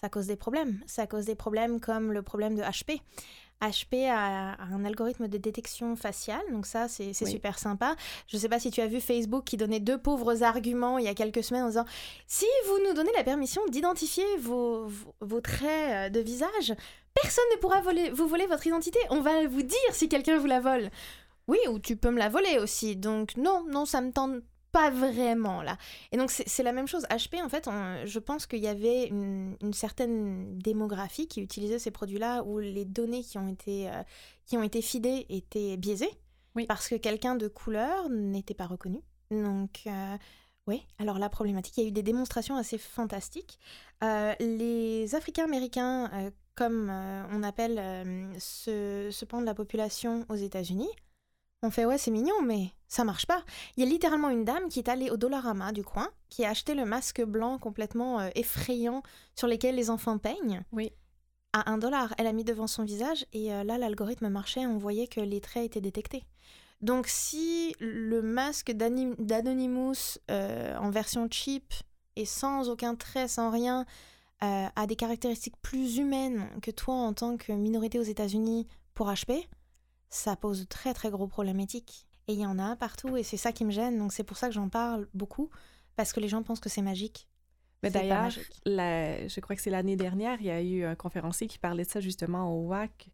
ça cause des problèmes. Ça cause des problèmes comme le problème de HP. HP a, un algorithme de détection faciale, donc ça, c'est super sympa. Je ne sais pas si tu as vu Facebook qui donnait deux pauvres arguments il y a quelques semaines en disant si vous nous donnez la permission d'identifier vos, vos, traits euh, de visage, personne ne pourra voler, vous voler votre identité. On va vous dire si quelqu'un vous la vole. Oui, ou tu peux me la voler aussi. Donc non, non, ça me tente pas vraiment là. Et donc c'est la même chose. HP, en fait, je pense qu'il y avait une, certaine démographie qui utilisait ces produits-là où les données qui ont été, euh, qui ont été fidées étaient biaisées. Oui. Parce que quelqu'un de couleur n'était pas reconnu. Donc. Euh, oui, alors la problématique, il y a eu des démonstrations assez fantastiques. Euh, les Africains-Américains, comme on appelle ce, ce pan de la population aux États-Unis, on fait ouais c'est mignon mais ça marche pas. Il y a littéralement une dame qui est allée au Dollarama du coin, qui a acheté le masque blanc complètement euh, effrayant sur lequel les enfants peignent.
Oui.
À un dollar, elle a mis devant son visage et euh, là l'algorithme marchait, on voyait que les traits étaient détectés. Donc si le masque d'Anonymous euh, en version cheap et sans aucun trait, sans rien, a des caractéristiques plus humaines que toi en tant que minorité aux États-Unis pour HP, ça pose de très très gros problèmes éthiques. Et il y en a partout, et c'est ça qui me gêne, donc c'est pour ça que j'en parle beaucoup, parce que les gens pensent que c'est magique.
Mais d'ailleurs, je crois que c'est l'année dernière, il y a eu un conférencier qui parlait de ça justement au WAC,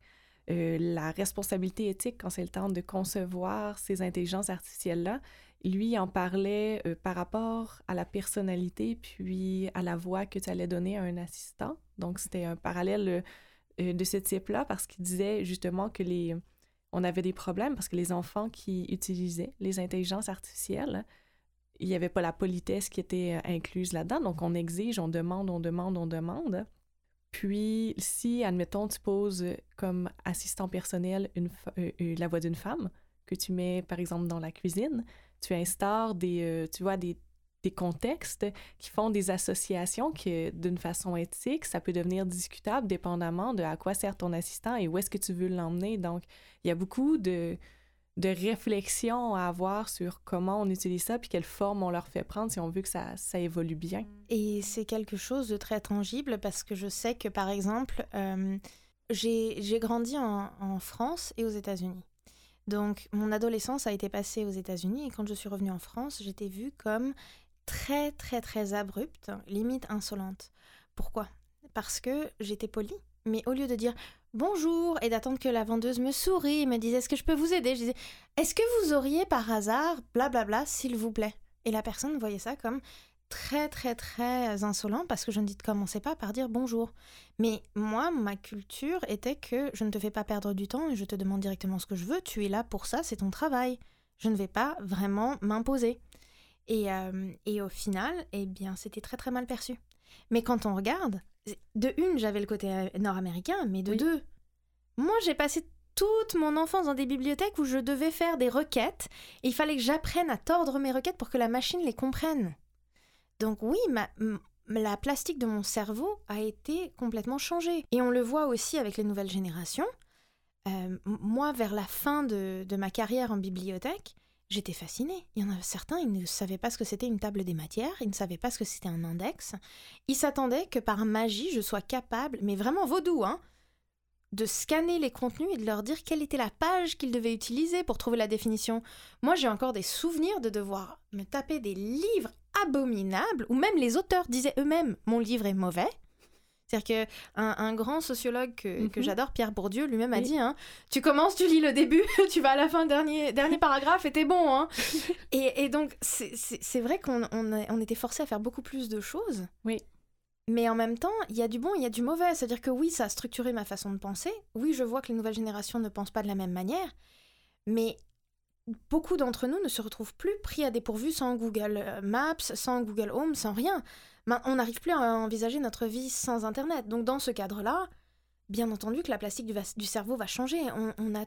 euh, la responsabilité éthique quand c'est le temps de concevoir ces intelligences artificielles-là. Lui en parlait euh, par rapport à la personnalité puis à la voix que tu allais donner à un assistant. Donc c'était un parallèle euh, de ce type-là parce qu'il disait justement que les on avait des problèmes parce que les enfants qui utilisaient les intelligences artificielles, il n'y avait pas la politesse qui était euh, incluse là-dedans. Donc, on exige, on demande, on demande, on demande. Puis, si, admettons, tu poses comme assistant personnel une, euh, euh, la voix d'une femme, que tu mets, par exemple, dans la cuisine, tu instaures des, tu vois, des des contextes qui font des associations que, d'une façon éthique, ça peut devenir discutable dépendamment de à quoi sert ton assistant et où est-ce que tu veux l'emmener. Donc, il y a beaucoup de, de réflexions à avoir sur comment on utilise ça puis quelle forme on leur fait prendre si on veut que ça, ça évolue bien.
Et c'est quelque chose de très tangible parce que je sais que, par exemple, euh, j'ai grandi en, en France et aux États-Unis. Donc, mon adolescence a été passée aux États-Unis et quand je suis revenue en France, j'étais vue comme très très très abrupte, limite insolente. Pourquoi? Parce que j'étais polie. Mais au lieu de dire bonjour et d'attendre que la vendeuse me sourie et me dise est-ce que je peux vous aider, je disais est-ce que vous auriez par hasard blablabla s'il vous plaît? Et la personne voyait ça comme très très très insolent parce que je ne commencez pas par dire bonjour. Mais moi, ma culture était que je ne te fais pas perdre du temps et je te demande directement ce que je veux, tu es là pour ça, c'est ton travail. Je ne vais pas vraiment m'imposer. Et, euh, et au final, eh bien, c'était très très mal perçu. Mais quand on regarde, de une, j'avais le côté euh, nord-américain, mais de
Oui.
deux, moi j'ai passé toute mon enfance dans des bibliothèques où je devais faire des requêtes et il fallait que j'apprenne à tordre mes requêtes pour que la machine les comprenne. Donc oui, ma, la plastique de mon cerveau a été complètement changée. Et on le voit aussi avec les nouvelles générations. Euh, moi, vers la fin de, de ma carrière en bibliothèque, j'étais fascinée. Il y en a certains, ils ne savaient pas ce que c'était une table des matières, ils ne savaient pas ce que c'était un index. Ils s'attendaient que par magie, je sois capable, mais vraiment vaudou, hein, de scanner les contenus et de leur dire quelle était la page qu'ils devaient utiliser pour trouver la définition. Moi, j'ai encore des souvenirs de devoir me taper des livres abominables, où même les auteurs disaient eux-mêmes mon livre est mauvais. C'est-à-dire qu'un un grand sociologue que, que
Mhm.
j'adore, Pierre Bourdieu, lui-même a dit hein, Tu commences, tu lis le début, tu vas à la fin, dernier, dernier paragraphe et t'es bon. Hein. et, et donc, c'est- vrai qu'on on, a- on était forcé à faire beaucoup plus de choses.
Oui.
Mais en même temps, il y a du bon, il y a du mauvais. C'est-à-dire que oui, ça a structuré ma façon de penser. Oui, je vois que les nouvelles générations ne pensent pas de la même manière. Mais beaucoup d'entre nous ne se retrouvent plus pris à dépourvu sans Google euh, Maps, sans Google Home, sans rien. Ben, on n'arrive plus à envisager notre vie sans Internet. Donc dans ce cadre-là, bien entendu que la plastique du, cerveau va changer. On, on a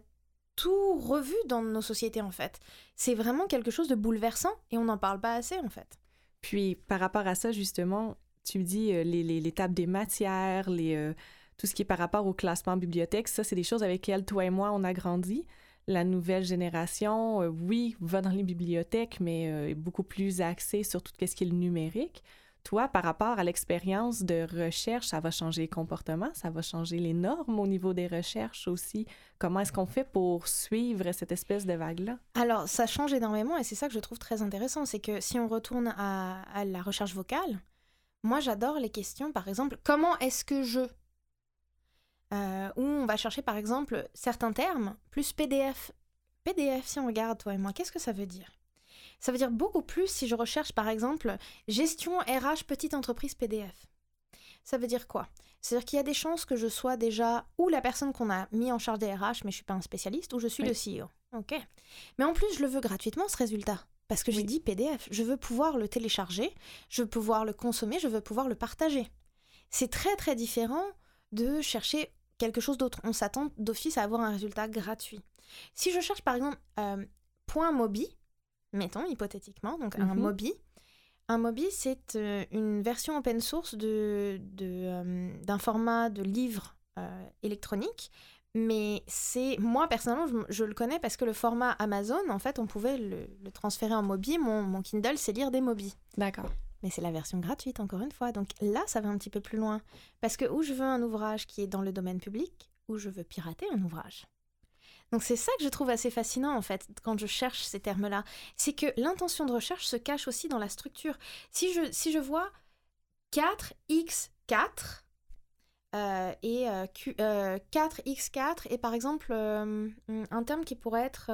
tout revu dans nos sociétés en fait. C'est vraiment quelque chose de bouleversant et on n'en parle pas assez en fait.
Puis par rapport à ça, justement, tu me dis euh, les, les, les tables des matières, euh, tout ce qui est par rapport au classement bibliothèque, ça, c'est des choses avec lesquelles toi et moi, on a grandi. La nouvelle génération, euh, oui, va dans les bibliothèques, mais euh, est beaucoup plus axée sur tout ce qui est le numérique. Toi, par rapport à l'expérience de recherche, ça va changer les comportements, ça va changer les normes au niveau des recherches aussi. Comment est-ce qu'on fait pour suivre cette espèce de vague-là?
Alors, ça change énormément et c'est ça que je trouve très intéressant. C'est que si on retourne à, la recherche vocale, moi j'adore les questions, par exemple, comment est-ce que je? Euh, Où on va chercher par exemple certains termes plus PDF. PDF, si on regarde toi et moi, qu'est-ce que ça veut dire? Ça veut dire beaucoup plus si je recherche par exemple gestion RH petite entreprise PDF. Ça veut dire quoi? C'est-à-dire qu'il y a des chances que je sois déjà ou la personne qu'on a mis en charge des RH, mais je suis pas un spécialiste, ou je suis
Oui.
le CEO. Ok. Mais en plus, je le veux gratuitement, ce résultat. Parce que j'ai dit PDF. Je veux pouvoir le télécharger, je veux pouvoir le consommer, je veux pouvoir le partager. C'est très très différent de chercher quelque chose d'autre. On s'attend d'office à avoir un résultat gratuit. Si je cherche par exemple euh, point Mobi, mettons hypothétiquement, donc un
Mhm.
Mobi, un Mobi c'est euh, une version open source de, de, euh, d'un format de livre euh, électronique. Mais c'est moi personnellement, je, je le connais parce que le format Amazon, en fait, on pouvait le, le transférer en Mobi. Mon, mon Kindle, c'est lire des Mobi.
D'accord.
Mais c'est la version gratuite, encore une fois. Donc là, ça va un petit peu plus loin. Parce que où je veux un ouvrage qui est dans le domaine public, ou je veux pirater un ouvrage. Donc c'est ça que je trouve assez fascinant, en fait, quand je cherche ces termes-là. C'est que l'intention de recherche se cache aussi dans la structure. Si je, si je vois 4x4 euh, et euh, Q- euh, 4x4 et par exemple euh, un terme qui pourrait être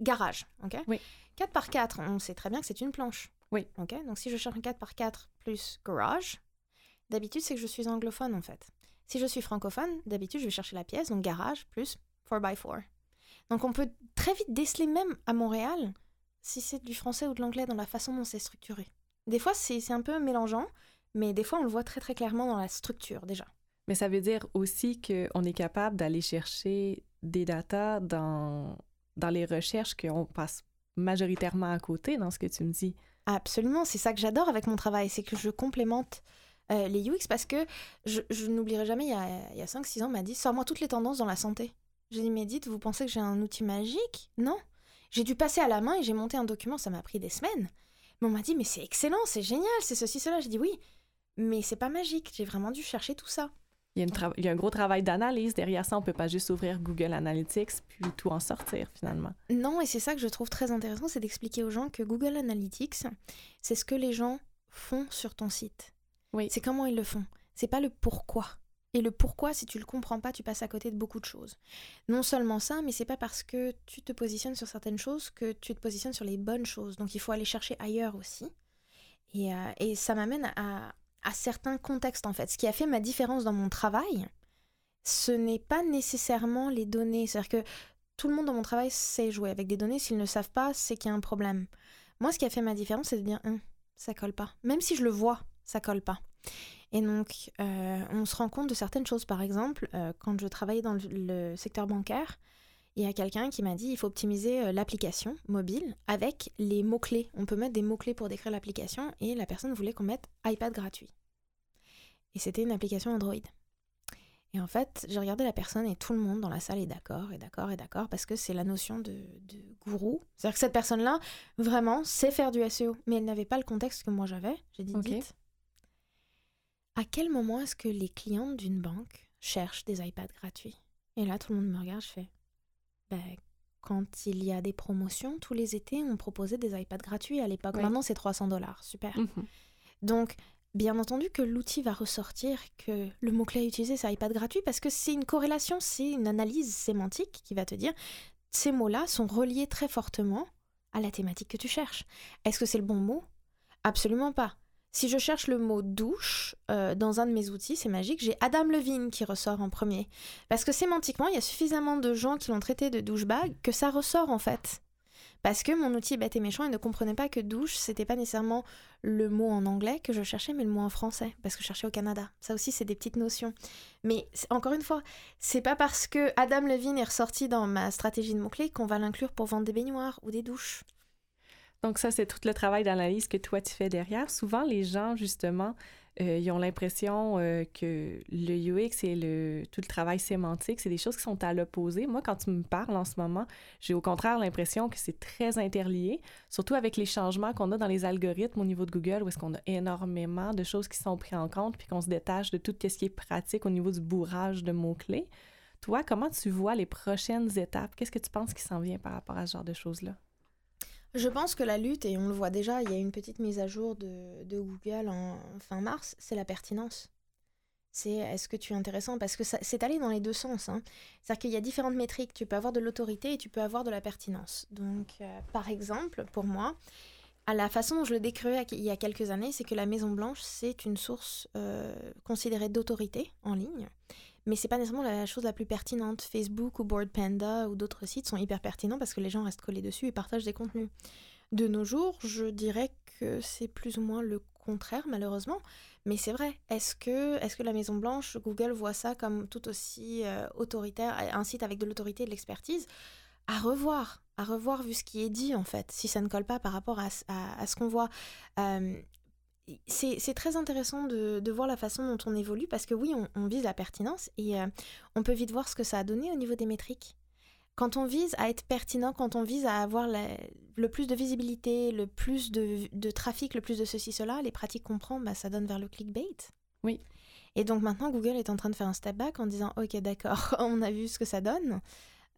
garage, ok?
Oui.
4 par 4, on sait très bien que c'est une planche.
Oui.
Ok, donc si je cherche un 4 par 4 plus garage, d'habitude c'est que je suis anglophone en fait. Si je suis francophone, d'habitude je vais chercher la pièce, donc garage plus 4x4. Donc on peut très vite déceler même à Montréal si c'est du français ou de l'anglais dans la façon dont c'est structuré. Des fois c'est un peu mélangeant, mais des fois on le voit très très clairement dans la structure déjà.
Mais ça veut dire aussi qu'on est capable d'aller chercher des datas dans, dans les recherches qu'on passe majoritairement à côté dans ce que tu me dis.
Absolument, c'est ça que j'adore avec mon travail, c'est que je complémente euh, les UX parce que je, je n'oublierai jamais, il y a, il y a 5-6 ans, on m'a dit Sors-moi toutes les tendances dans la santé. J'ai dit Mais dites, vous pensez que j'ai un outil magique? Non. J'ai dû passer à la main et j'ai monté un document, ça m'a pris des semaines. Mais on m'a dit Mais c'est excellent, c'est génial, c'est ceci, cela. J'ai dit Oui, mais c'est pas magique, j'ai vraiment dû chercher tout ça.
Il y a, tra- il y a un gros travail d'analyse derrière ça. On peut pas juste ouvrir Google Analytics puis tout en sortir finalement.
Non, et c'est ça que je trouve très intéressant, c'est d'expliquer aux gens que Google Analytics, c'est ce que les gens font sur ton site.
Oui.
C'est comment ils le font. C'est pas le pourquoi. Et le pourquoi, si tu le comprends pas, tu passes à côté de beaucoup de choses. Non seulement ça, mais c'est pas parce que tu te positionnes sur certaines choses que tu te positionnes sur les bonnes choses. Donc il faut aller chercher ailleurs aussi. Et, euh, ça m'amène à, à certains contextes en fait. Ce qui a fait ma différence dans mon travail, ce n'est pas nécessairement les données. C'est-à-dire que tout le monde dans mon travail sait jouer avec des données. S'ils ne savent pas, c'est qu'il y a un problème. Moi, ce qui a fait ma différence, c'est de dire, hum, ça colle pas. Même si je le vois, ça colle pas. Et donc, euh, on se rend compte de certaines choses. Par exemple, euh, quand je travaillais dans le, secteur bancaire, il y a quelqu'un qui m'a dit il faut optimiser euh, l'application mobile avec les mots-clés. On peut mettre des mots-clés pour décrire l'application et la personne voulait qu'on mette iPad gratuit. Et c'était une application Android. Et en fait, j'ai regardé la personne et tout le monde dans la salle est d'accord, et d'accord, et d'accord, parce que c'est la notion de, gourou. C'est-à-dire que cette personne-là, vraiment, sait faire du SEO, mais elle n'avait pas le contexte que moi j'avais. J'ai dit, dites, à quel moment est-ce que les clients d'une banque cherchent des iPads gratuits? Et là, tout le monde me regarde, je fais, ben, quand il y a des promotions, tous les étés, on proposait des iPads gratuits à l'époque. Maintenant, c'est 300 dollars, super. Mhm. Donc, Bien entendu que l'outil va ressortir que le mot-clé à utiliser, c'est iPad gratuit, parce que c'est une corrélation, c'est une analyse sémantique qui va te dire ces mots-là sont reliés très fortement à la thématique que tu cherches. Est-ce que c'est le bon mot? Absolument pas. Si je cherche le mot douche euh, dans un de mes outils, c'est magique, j'ai Adam Levine qui ressort en premier. Parce que sémantiquement, il y a suffisamment de gens qui l'ont traité de douchebag que ça ressort en fait. Parce que mon outil bête et méchant, il ne comprenait pas que douche, c'était pas nécessairement le mot en anglais que je cherchais, mais le mot en français, parce que je cherchais au Canada. Ça aussi, c'est des petites notions. Mais encore une fois, c'est pas parce que Adam Levine est ressorti dans ma stratégie de mots-clés qu'on va l'inclure pour vendre des baignoires ou des douches.
Donc ça, c'est tout le travail d'analyse que toi, tu fais derrière. Souvent, les gens, justement, euh, ils ont l'impression euh, que le UX et tout le travail sémantique, c'est des choses qui sont à l'opposé. Moi, quand tu me parles en ce moment, j'ai au contraire l'impression que c'est très interlié, surtout avec les changements qu'on a dans les algorithmes au niveau de Google, où est-ce qu'on a énormément de choses qui sont prises en compte, puis qu'on se détache de tout ce qui est pratique au niveau du bourrage de mots-clés. Toi, comment tu vois les prochaines étapes? Qu'est-ce que tu penses qui s'en vient par rapport à ce genre de choses-là?
Je pense que la lutte, et on le voit déjà, il y a une petite mise à jour de, Google en fin mars, c'est la pertinence. C'est est-ce que tu es intéressant? Parce que c'est allé dans les deux sens. Hein. C'est-à-dire qu'il y a différentes métriques. Tu peux avoir de l'autorité et tu peux avoir de la pertinence. Donc, euh, par exemple, pour moi, à la façon dont je le décrivais il y a quelques années, c'est que la Maison Blanche, c'est une source euh, considérée d'autorité en ligne mais c'est pas nécessairement la chose la plus pertinente. Facebook ou Board Panda ou d'autres sites sont hyper pertinents parce que les gens restent collés dessus et partagent des contenus. De nos jours, je dirais que c'est plus ou moins le contraire, malheureusement. Mais c'est vrai. Est-ce que, est que la Maison Blanche, Google voit ça comme tout aussi euh, autoritaire, un site avec de l'autorité et de l'expertise? À revoir, à revoir vu ce qui est dit en fait, si ça ne colle pas par rapport à, à, ce qu'on voit. Euh, c'est très intéressant de, voir la façon dont on évolue parce que oui, on, vise la pertinence et euh, on peut vite voir ce que ça a donné au niveau des métriques. Quand on vise à être pertinent, quand on vise à avoir le plus de visibilité, le plus de, trafic, le plus de ceci, cela, les pratiques qu'on prend, bah, ça donne vers le clickbait.
Oui.
Et donc maintenant, Google est en train de faire un step back en disant, OK, d'accord, on a vu ce que ça donne.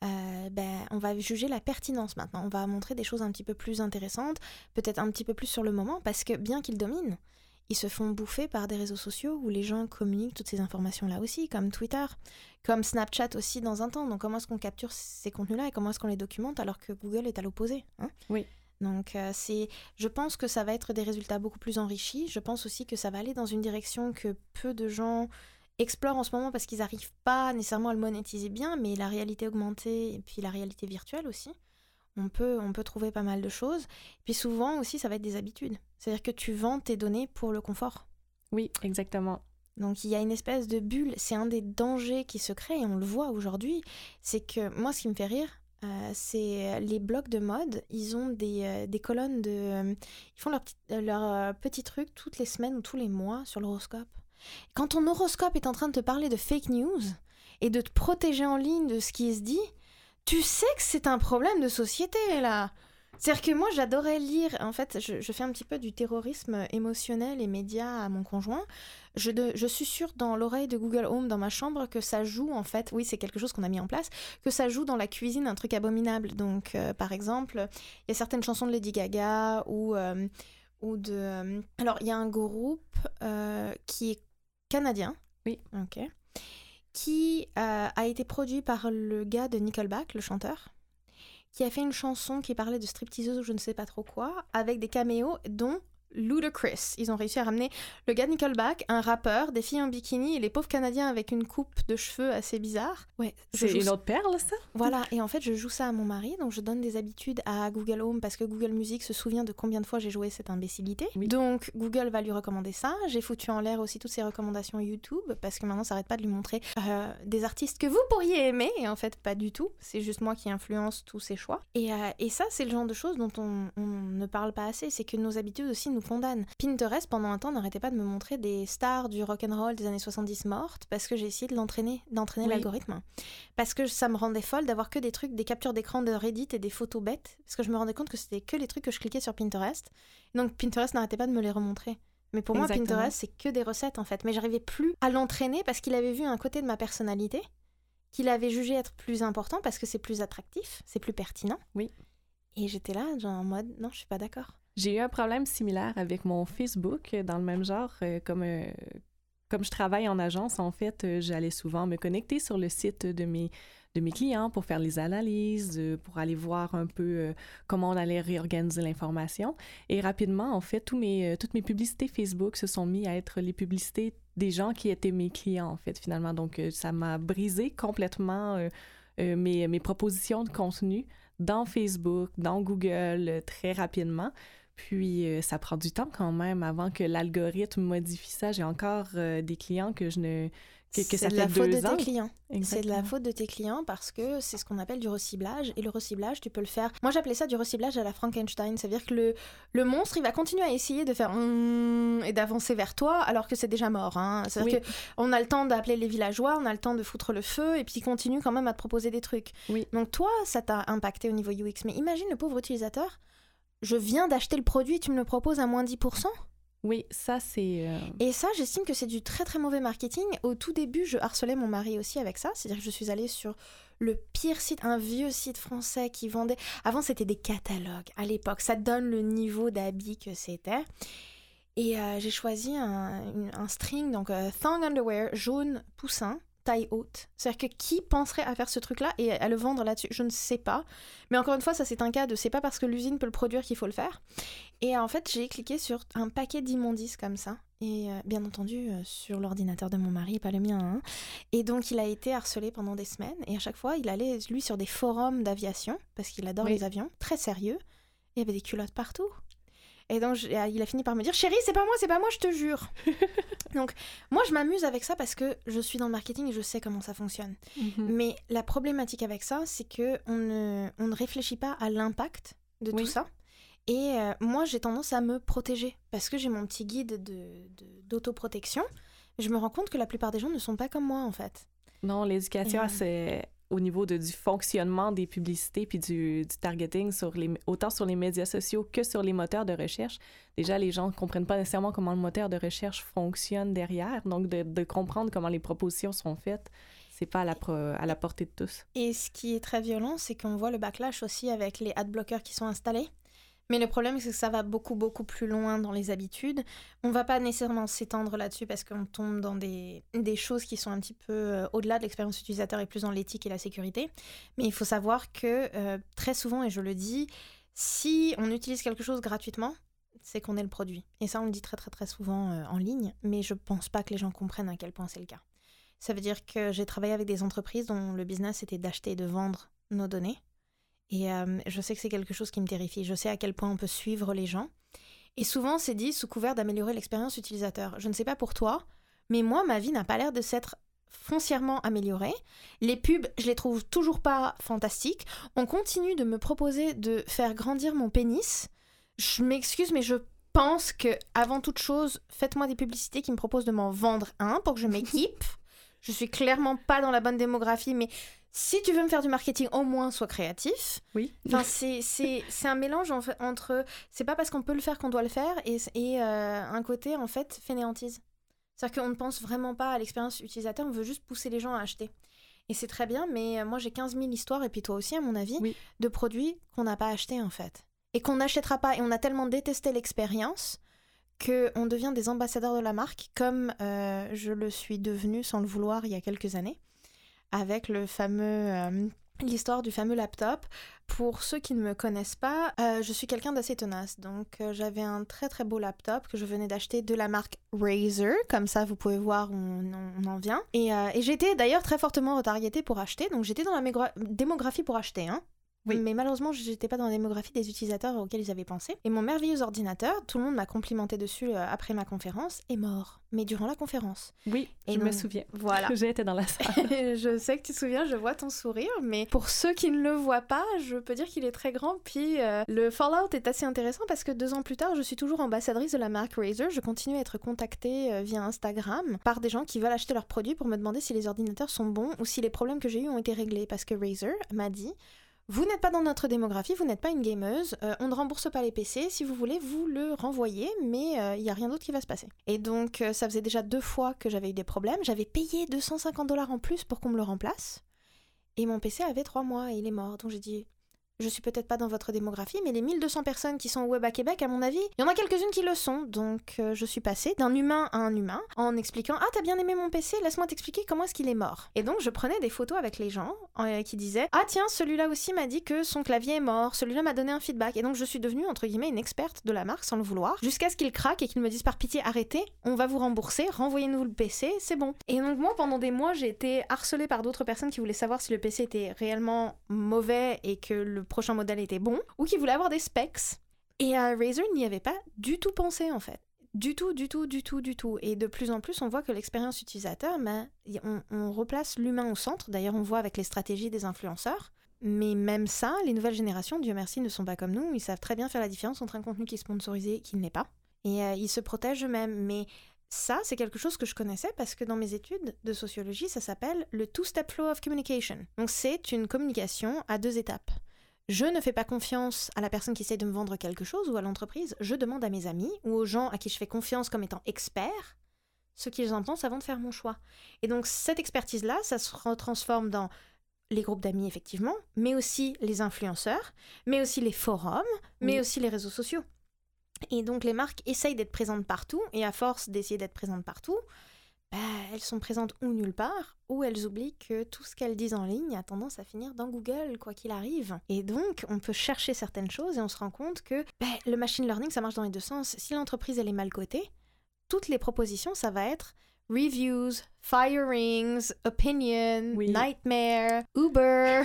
Euh, ben, on va juger la pertinence maintenant. On va montrer des choses un petit peu plus intéressantes, peut-être un petit peu plus sur le moment, parce que bien qu'ils dominent, ils se font bouffer par des réseaux sociaux où les gens communiquent toutes ces informations-là aussi, comme Twitter, comme Snapchat aussi dans un temps. Donc comment est-ce qu'on capture ces contenus-là et comment est-ce qu'on les documente alors que Google est à l'opposé hein?
Oui.
Donc euh, c'est, je pense que ça va être des résultats beaucoup plus enrichis. Je pense aussi que ça va aller dans une direction que peu de gens explorent en ce moment parce qu'ils n'arrivent pas nécessairement à le monétiser bien, mais la réalité augmentée et puis la réalité virtuelle aussi. On peut, on peut trouver pas mal de choses. Et puis souvent aussi, ça va être des habitudes. C'est-à-dire que tu vends tes données pour le confort.
Oui, exactement.
Donc il y a une espèce de bulle. C'est un des dangers qui se crée et on le voit aujourd'hui. C'est que moi, ce qui me fait rire, euh, c'est les blogs de mode. Ils ont des, euh, des colonnes de. Euh, ils font leur petit, leur petit truc toutes les semaines ou tous les mois sur l'horoscope. Quand ton horoscope est en train de te parler de fake news et de te protéger en ligne de ce qui se dit, tu sais que c'est un problème de société là. C'est-à-dire que moi j'adorais lire, en fait je, fais un petit peu du terrorisme émotionnel et média à mon conjoint. Je, je suis sûre dans l'oreille de Google Home dans ma chambre que ça joue en fait, oui c'est quelque chose qu'on a mis en place, que ça joue dans la cuisine un truc abominable. Donc euh, par exemple, il y a certaines chansons de Lady Gaga ou... Euh, de... Euh, alors, il y a un groupe qui est canadien.
Oui.
Ok. Qui euh, a été produit par le gars de Nickelback, le chanteur, qui a fait une chanson qui parlait de stripteaseuse ou je ne sais pas trop quoi, avec des caméos, dont ludicrous. Ils ont réussi à ramener le gars Nickelback, un rappeur, des filles en bikini et les pauvres Canadiens avec une coupe de cheveux assez bizarre. Ouais,
c'est une autre perle, ça?
Voilà, et en fait, je joue ça à mon mari, donc je donne des habitudes à Google Home parce que Google Music se souvient de combien de fois j'ai joué cette imbécilité. Donc, Google va lui recommander ça. J'ai foutu en l'air aussi toutes ses recommandations YouTube parce que maintenant, ça arrête pas de lui montrer euh, des artistes que vous pourriez aimer, et en fait, pas du tout. C'est juste moi qui influence tous ses choix. Et, euh, et ça, c'est le genre de choses dont on, on ne parle pas assez, c'est que nos habitudes aussi nous condamnent. Pinterest, pendant un temps, n'arrêtait pas de me montrer des stars du rock and roll des années 70 mortes parce que j'ai essayé de l'entraîner, d'entraîner l'algorithme. Parce que ça me rendait folle d'avoir que des trucs, des captures d'écran de Reddit et des photos bêtes, parce que je me rendais compte que c'était que les trucs que je cliquais sur Pinterest. Donc Pinterest n'arrêtait pas de me les remontrer. Mais pour moi, Pinterest, c'est que des recettes en fait. Mais j'arrivais plus à l'entraîner parce qu'il avait vu un côté de ma personnalité qu'il avait jugé être plus important parce que c'est plus attractif, c'est plus pertinent.
Oui.
Et j'étais là, genre en mode, non, je suis pas d'accord.
J'ai eu un problème similaire avec mon Facebook, dans le même genre, euh, comme, euh, comme je travaille en agence, en fait, euh, j'allais souvent me connecter sur le site de mes, de mes clients pour faire les analyses, pour aller voir un peu comment on allait réorganiser l'information. Et rapidement, en fait, tous mes, toutes mes publicités Facebook se sont mis à être les publicités des gens qui étaient mes clients, en fait, finalement. Donc, ça m'a brisé complètement mes, mes propositions de contenu dans Facebook, dans Google euh, très rapidement. Puis euh, ça prend du temps quand même avant que l'algorithme modifie ça. J'ai encore euh, des clients que je ne que, que
ça de la faute de tes clients. C'est de la faute de tes clients parce que c'est ce qu'on appelle du reciblage et le reciblage tu peux le faire. Moi j'appelais ça du reciblage à la Frankenstein, c'est à dire que le, le monstre il va continuer à essayer de faire mm et d'avancer vers toi alors que c'est déjà mort. Hein. C'est à dire qu'on a le temps d'appeler les villageois, on a le temps de foutre le feu et puis il continue quand même à te proposer des trucs.
Oui.
Donc toi ça t'a impacté au niveau UX, mais imagine le pauvre utilisateur je viens d'acheter le produit, tu me le proposes à moins 10%
oui, ça c'est. Euh,
Et ça, j'estime que c'est du très très mauvais marketing. Au tout début, je harcelais mon mari aussi avec ça. C'est-à-dire que je suis allée sur le pire site, un vieux site français qui vendait. Avant, c'était des catalogues. À l'époque, ça donne le niveau d'habit que c'était. Et euh, j'ai choisi un, string, donc euh, thong underwear jaune poussin taille haute. C'est-à-dire que qui penserait à faire ce truc-là et à le vendre là-dessus? Je ne sais pas. Mais encore une fois, ça c'est un cas de c'est pas parce que l'usine peut le produire qu'il faut le faire. Et en fait, j'ai cliqué sur un paquet d'immondices comme ça. Et euh, bien entendu, euh, sur l'ordinateur de mon mari, pas le mien. Hein. Et donc, il a été harcelé pendant des semaines. Et à chaque fois, il allait, lui, sur des forums d'aviation, parce qu'il adore les avions, très sérieux. Il y avait des culottes partout. Et donc, il a fini par me dire Chérie, c'est pas moi, c'est pas moi, je te jure. donc, moi, je m'amuse avec ça parce que je suis dans le marketing et je sais comment ça fonctionne. Mhm. Mais la problématique avec ça, c'est que on ne, on ne réfléchit pas à l'impact de tout ça. Et euh, moi, j'ai tendance à me protéger parce que j'ai mon petit guide d'autoprotection. De, je me rends compte que la plupart des gens ne sont pas comme moi, en fait.
Non, l'éducation, euh, c'est au niveau de, du fonctionnement des publicités puis du, targeting sur les, autant sur les médias sociaux que sur les moteurs de recherche. Déjà, les gens ne comprennent pas nécessairement comment le moteur de recherche fonctionne derrière. Donc, de, comprendre comment les propositions sont faites, c'est pas à la, à la portée de tous.
Et ce qui est très violent, c'est qu'on voit le backlash aussi avec les ad blockers qui sont installés. Mais le problème, c'est que ça va beaucoup, beaucoup plus loin dans les habitudes. On va pas nécessairement s'étendre là-dessus parce qu'on tombe dans des, des, choses qui sont un petit peu euh, au-delà de l'expérience utilisateur et plus dans l'éthique et la sécurité. Mais il faut savoir que euh, très souvent, et je le dis, si on utilise quelque chose gratuitement, c'est qu'on est le produit. Et ça, on le dit très, très, très souvent euh, en ligne, mais je pense pas que les gens comprennent à quel point c'est le cas. Ça veut dire que j'ai travaillé avec des entreprises dont le business était d'acheter et de vendre nos données et euh, je sais que c'est quelque chose qui me terrifie. Je sais à quel point on peut suivre les gens. Et souvent, c'est dit sous couvert d'améliorer l'expérience utilisateur. Je ne sais pas pour toi, mais moi, ma vie n'a pas l'air de s'être foncièrement améliorée. Les pubs, je les trouve toujours pas fantastiques. On continue de me proposer de faire grandir mon pénis. Je m'excuse, mais je pense que avant toute chose, faites-moi des publicités qui me proposent de m'en vendre un pour que je m'équipe. je suis clairement pas dans la bonne démographie, mais si tu veux me faire du marketing, au moins sois créatif.
Oui.
Enfin, c'est un mélange en fait, entre. C'est pas parce qu'on peut le faire qu'on doit le faire et, et euh, un côté en fait fainéantise. C'est-à-dire qu'on ne pense vraiment pas à l'expérience utilisateur, on veut juste pousser les gens à acheter. Et c'est très bien, mais euh, moi j'ai 15 000 histoires, et puis toi aussi à mon avis, de produits qu'on n'a pas achetés en fait. Et qu'on n'achètera pas. Et on a tellement détesté l'expérience qu'on devient des ambassadeurs de la marque, comme euh, je le suis devenu sans le vouloir il y a quelques années avec le fameux euh, l'histoire du fameux laptop. Pour ceux qui ne me connaissent pas, euh, je suis quelqu'un d'assez tenace. Donc euh, j'avais un très très beau laptop que je venais d'acheter de la marque Razer. Comme ça, vous pouvez voir on, on en vient. Et, j'étais d'ailleurs très fortement retargetée pour acheter. Donc j'étais dans la démographie pour acheter. Hein.
Oui.
Mais malheureusement, j'étais pas dans la démographie des utilisateurs auxquels ils avaient pensé. Et mon merveilleux ordinateur, tout le monde m'a complimenté dessus euh, après ma conférence, est mort. Mais durant la conférence.
Oui,
Et
je me souviens.
Voilà.
J'étais dans la salle.
je sais que tu te souviens, je vois ton sourire, mais pour ceux qui ne le voient pas, je peux dire qu'il est très grand. Puis euh, le Fallout est assez intéressant parce que deux ans plus tard, je suis toujours ambassadrice de la marque Razer. Je continue à être contactée euh, via Instagram par des gens qui veulent acheter leurs produits pour me demander si les ordinateurs sont bons ou si les problèmes que j'ai eus ont été réglés. Parce que Razer m'a dit. Vous n'êtes pas dans notre démographie, vous n'êtes pas une gameuse, euh, on ne rembourse pas les PC, si vous voulez, vous le renvoyez, mais euh, il n'y a rien d'autre qui va se passer. Et donc, euh, ça faisait déjà deux fois que j'avais eu des problèmes, j'avais payé 250 dollars en plus pour qu'on me le remplace, et mon PC avait trois mois et il est mort, donc j'ai dit... Je suis peut-être pas dans votre démographie, mais les 1200 personnes qui sont au web à Québec, à mon avis, il y en a quelques-unes qui le sont. Donc euh, je suis passée d'un humain à un humain en expliquant Ah, t'as bien aimé mon PC, laisse-moi t'expliquer comment est-ce qu'il est mort. Et donc je prenais des photos avec les gens euh, qui disaient Ah, tiens, celui-là aussi m'a dit que son clavier est mort, celui-là m'a donné un feedback. Et donc je suis devenue, entre guillemets, une experte de la marque sans le vouloir, jusqu'à ce qu'il craque et qu'il me dise par pitié Arrêtez, on va vous rembourser, renvoyez-nous le PC, c'est bon. Et donc moi, pendant des mois, j'ai été harcelée par d'autres personnes qui voulaient savoir si le PC était réellement mauvais et que le prochain modèle était bon, ou qui voulaient avoir des specs. Et euh, Razer n'y avait pas du tout pensé en fait. Du tout, du tout, du tout, du tout. Et de plus en plus, on voit que l'expérience utilisateur, ben, on replace l'humain au centre. D'ailleurs, on voit avec les stratégies des influenceurs. Mais même ça, les nouvelles générations, Dieu merci, ne sont pas comme nous. Ils savent très bien faire la différence entre un contenu qui est sponsorisé et qui ne l'est pas. Et euh, ils se protègent eux-mêmes. Mais ça, c'est quelque chose que je connaissais parce que dans mes études de sociologie, ça s'appelle le two-step flow of communication. Donc c'est une communication à deux étapes. Je ne fais pas confiance à la personne qui essaie de me vendre quelque chose ou à l'entreprise. Je demande à mes amis ou aux gens à qui je fais confiance comme étant experts ce qu'ils en pensent avant de faire mon choix. Et donc cette expertise-là, ça se retransforme dans les groupes d'amis, effectivement, mais aussi les influenceurs, mais aussi les forums, mais
Oui.
aussi les réseaux sociaux. Et donc les marques essayent d'être présentes partout, et à force d'essayer d'être présentes partout, bah, elles sont présentes ou nulle part, ou elles oublient que tout ce qu'elles disent en ligne a tendance à finir dans Google, quoi qu'il arrive. Et donc, on peut chercher certaines choses et on se rend compte que bah, le machine learning, ça marche dans les deux sens. Si l'entreprise, elle est mal cotée, toutes les propositions, ça va être reviews, firings, opinion,
Oui.
nightmare, Uber.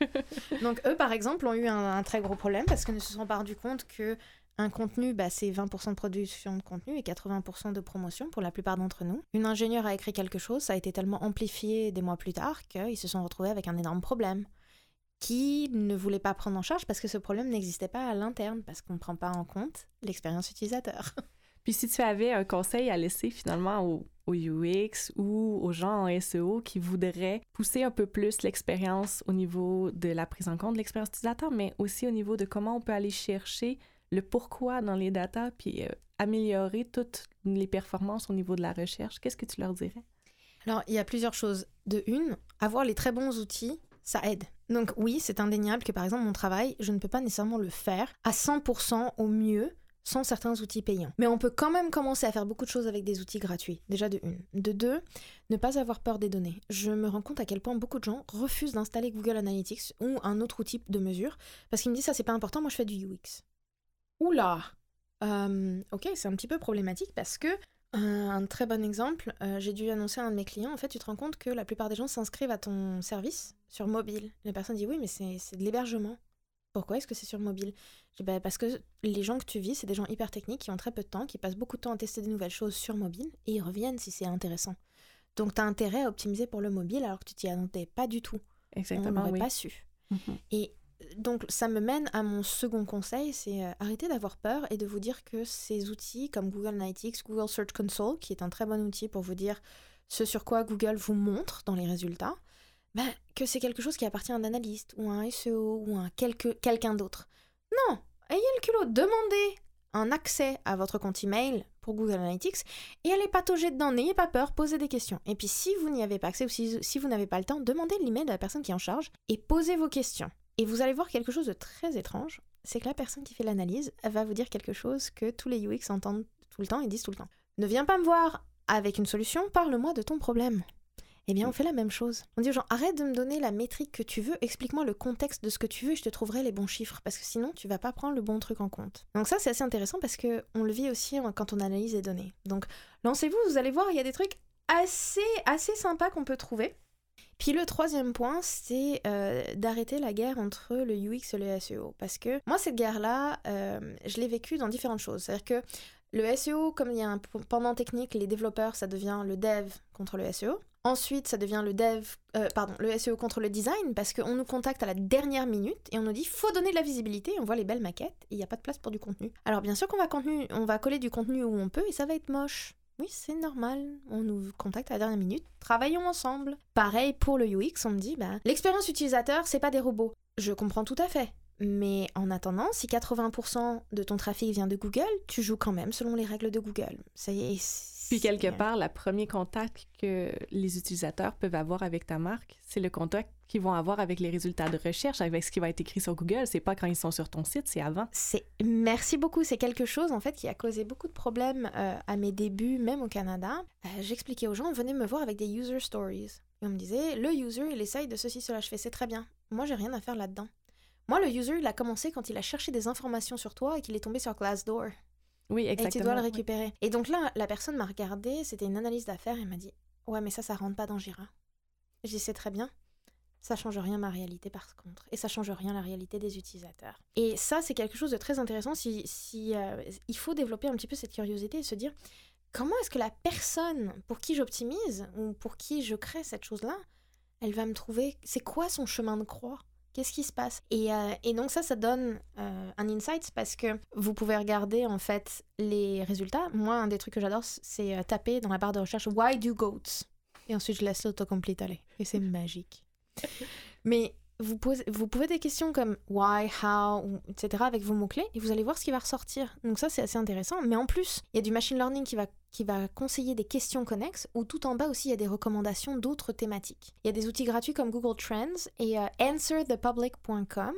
Donc eux, par exemple, ont eu un, un très gros problème parce qu'ils ne se sont pas rendus compte que un contenu, bah, c'est 20% de production de contenu et 80% de promotion pour la plupart d'entre nous. Une ingénieure a écrit quelque chose, ça a été tellement amplifié des mois plus tard qu'ils se sont retrouvés avec un énorme problème qui ne voulait pas prendre en charge parce que ce problème n'existait pas à l'interne parce qu'on ne prend pas en compte l'expérience utilisateur.
Puis si tu avais un conseil à laisser finalement au, au UX ou aux gens en SEO qui voudraient pousser un peu plus l'expérience au niveau de la prise en compte de l'expérience utilisateur, mais aussi au niveau de comment on peut aller chercher le pourquoi dans les datas, puis euh, améliorer toutes les performances au niveau de la recherche, qu'est-ce que tu leur dirais?
Alors, il y a plusieurs choses. De une, avoir les très bons outils, ça aide. Donc oui, c'est indéniable que par exemple mon travail, je ne peux pas nécessairement le faire à 100% au mieux sans certains outils payants. Mais on peut quand même commencer à faire beaucoup de choses avec des outils gratuits. Déjà de une. De deux, ne pas avoir peur des données. Je me rends compte à quel point beaucoup de gens refusent d'installer Google Analytics ou un autre outil de mesure parce qu'ils me disent ça c'est pas important, moi je fais du UX. Oula Euh, Ok, c'est un petit peu problématique parce que un, un très bon exemple, euh, j'ai dû annoncer à un de mes clients, en fait, tu te rends compte que la plupart des gens s'inscrivent à ton service sur mobile. La personne dit oui, mais c'est de l'hébergement. Pourquoi est-ce que c'est sur mobile? Bah, Parce que les gens que tu vis, c'est des gens hyper techniques qui ont très peu de temps, qui passent beaucoup de temps à tester des nouvelles choses sur mobile et ils reviennent si c'est intéressant. Donc tu as intérêt à optimiser pour le mobile alors que tu t'y attendais pas du tout. On
Exactement,
n'aurait
oui.
pas su.
Mhm.
Et euh, donc ça me mène à mon second conseil, c'est euh, arrêter d'avoir peur et de vous dire que ces outils comme Google Analytics, Google Search Console, qui est un très bon outil pour vous dire ce sur quoi Google vous montre dans les résultats, ben, que c'est quelque chose qui appartient à un analyste ou à un SEO ou à quelqu'un d'autre. Non, ayez le culot, demandez un accès à votre compte email pour Google Analytics et allez patauger dedans, n'ayez pas peur, posez des questions. Et puis si vous n'y avez pas accès ou si, si vous n'avez pas le temps, demandez l'email de la personne qui est en charge et posez vos questions. Et vous allez voir quelque chose de très étrange, c'est que la personne qui fait l'analyse va vous dire quelque chose que tous les UX entendent tout le temps et disent tout le temps. Ne viens pas me voir avec une solution, parle-moi de ton problème. Eh bien, on fait la même chose. On dit aux gens, arrête de me donner la métrique que tu veux, explique-moi le contexte de ce que tu veux et je te trouverai les bons chiffres, parce que sinon, tu vas pas prendre le bon truc en compte. Donc ça, c'est assez intéressant parce que on le vit aussi quand on analyse les données. Donc, lancez-vous, vous allez voir, il y a des trucs assez, assez sympas qu'on peut trouver. Puis le troisième point, c'est euh, d'arrêter la guerre entre le UX et le SEO. Parce que moi, cette guerre-là, euh, je l'ai vécue dans différentes choses. C'est-à-dire que le SEO, comme il y a un pendant technique, les développeurs, ça devient le dev contre le SEO. Ensuite, ça devient le dev, euh, pardon, le SEO contre le design parce qu'on nous contacte à la dernière minute et on nous dit faut donner de la visibilité. On voit les belles maquettes et il n'y a pas de place pour du contenu. Alors bien sûr qu'on va va coller du contenu où on peut et ça va être moche. Oui, c'est normal. On nous contacte à la dernière minute. Travaillons ensemble. Pareil pour le UX, on me dit, bah, l'expérience utilisateur, c'est pas des robots. Je comprends tout à fait. Mais en attendant, si 80% de ton trafic vient de Google, tu joues quand même selon les règles de Google. C'est
puis quelque part, le premier contact que les utilisateurs peuvent avoir avec ta marque, c'est le contact qu'ils vont avoir avec les résultats de recherche, avec ce qui va être écrit sur Google. C'est pas quand ils sont sur ton site, c'est avant.
C'est merci beaucoup. C'est quelque chose en fait qui a causé beaucoup de problèmes euh, à mes débuts, même au Canada. Euh, j'expliquais aux gens, venez me voir avec des user stories. Et on me disait, le user, il essaye de ceci, cela. Je fais, c'est très bien. Moi, j'ai rien à faire là-dedans. Moi, le user, il a commencé quand il a cherché des informations sur toi et qu'il est tombé sur Glassdoor.
Oui, exactement.
Et tu dois le récupérer. Et donc là, la personne m'a regardé, c'était une analyse d'affaires, et m'a dit Ouais, mais ça, ça rentre pas dans Jira. Dit C'est très bien. Ça change rien ma réalité par contre. Et ça change rien la réalité des utilisateurs. Et ça, c'est quelque chose de très intéressant. Si, si euh, Il faut développer un petit peu cette curiosité et se dire comment est-ce que la personne pour qui j'optimise ou pour qui je crée cette chose-là, elle va me trouver. C'est quoi son chemin de croix? Qu'est-ce qui se passe? Euh, et, donc ça, ça donne euh, un insight parce que vous pouvez regarder en fait les résultats. Moi, un des trucs que j'adore, c'est euh, taper dans la barre de recherche Why do goats? Et ensuite, je laisse l'autocomplete aller. Et c'est magique. Mais vous, posez, vous pouvez des questions comme why, how, etc. avec vos mots-clés et vous allez voir ce qui va ressortir. Donc ça, c'est assez intéressant. Mais en plus, il y a du machine learning qui va, qui va conseiller des questions connexes ou tout en bas aussi, il y a des recommandations d'autres thématiques. Il y a des outils gratuits comme Google Trends et euh, answerthepublic.com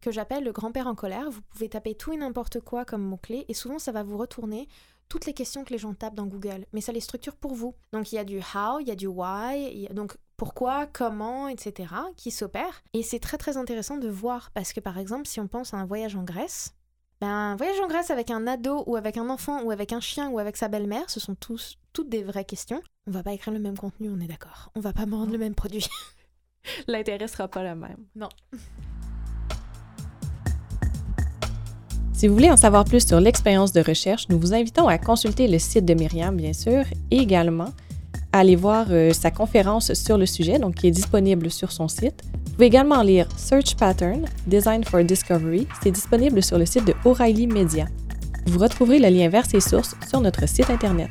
que j'appelle le grand-père en colère. Vous pouvez taper tout et n'importe quoi comme mot-clé et souvent ça va vous retourner toutes les questions que les gens tapent dans Google, mais ça les structure pour vous. Donc il y a du how, il y a du why, donc pourquoi, comment, etc., qui s'opèrent. Et c'est très très intéressant de voir, parce que par exemple, si on pense à un voyage en Grèce, ben, un voyage en Grèce avec un ado ou avec un enfant ou avec un chien ou avec sa belle-mère, ce sont tous toutes des vraies questions. On va pas écrire le même contenu, on est d'accord. On va pas vendre le même produit.
L'intérêt sera pas le même.
Non.
Si vous voulez en savoir plus sur l'expérience de recherche, nous vous invitons à consulter le site de Myriam, bien sûr, et également à aller voir euh, sa conférence sur le sujet, donc qui est disponible sur son site. Vous pouvez également lire Search Pattern, Design for Discovery. C'est disponible sur le site de O'Reilly Media. Vous retrouverez le lien vers ces sources sur notre site Internet.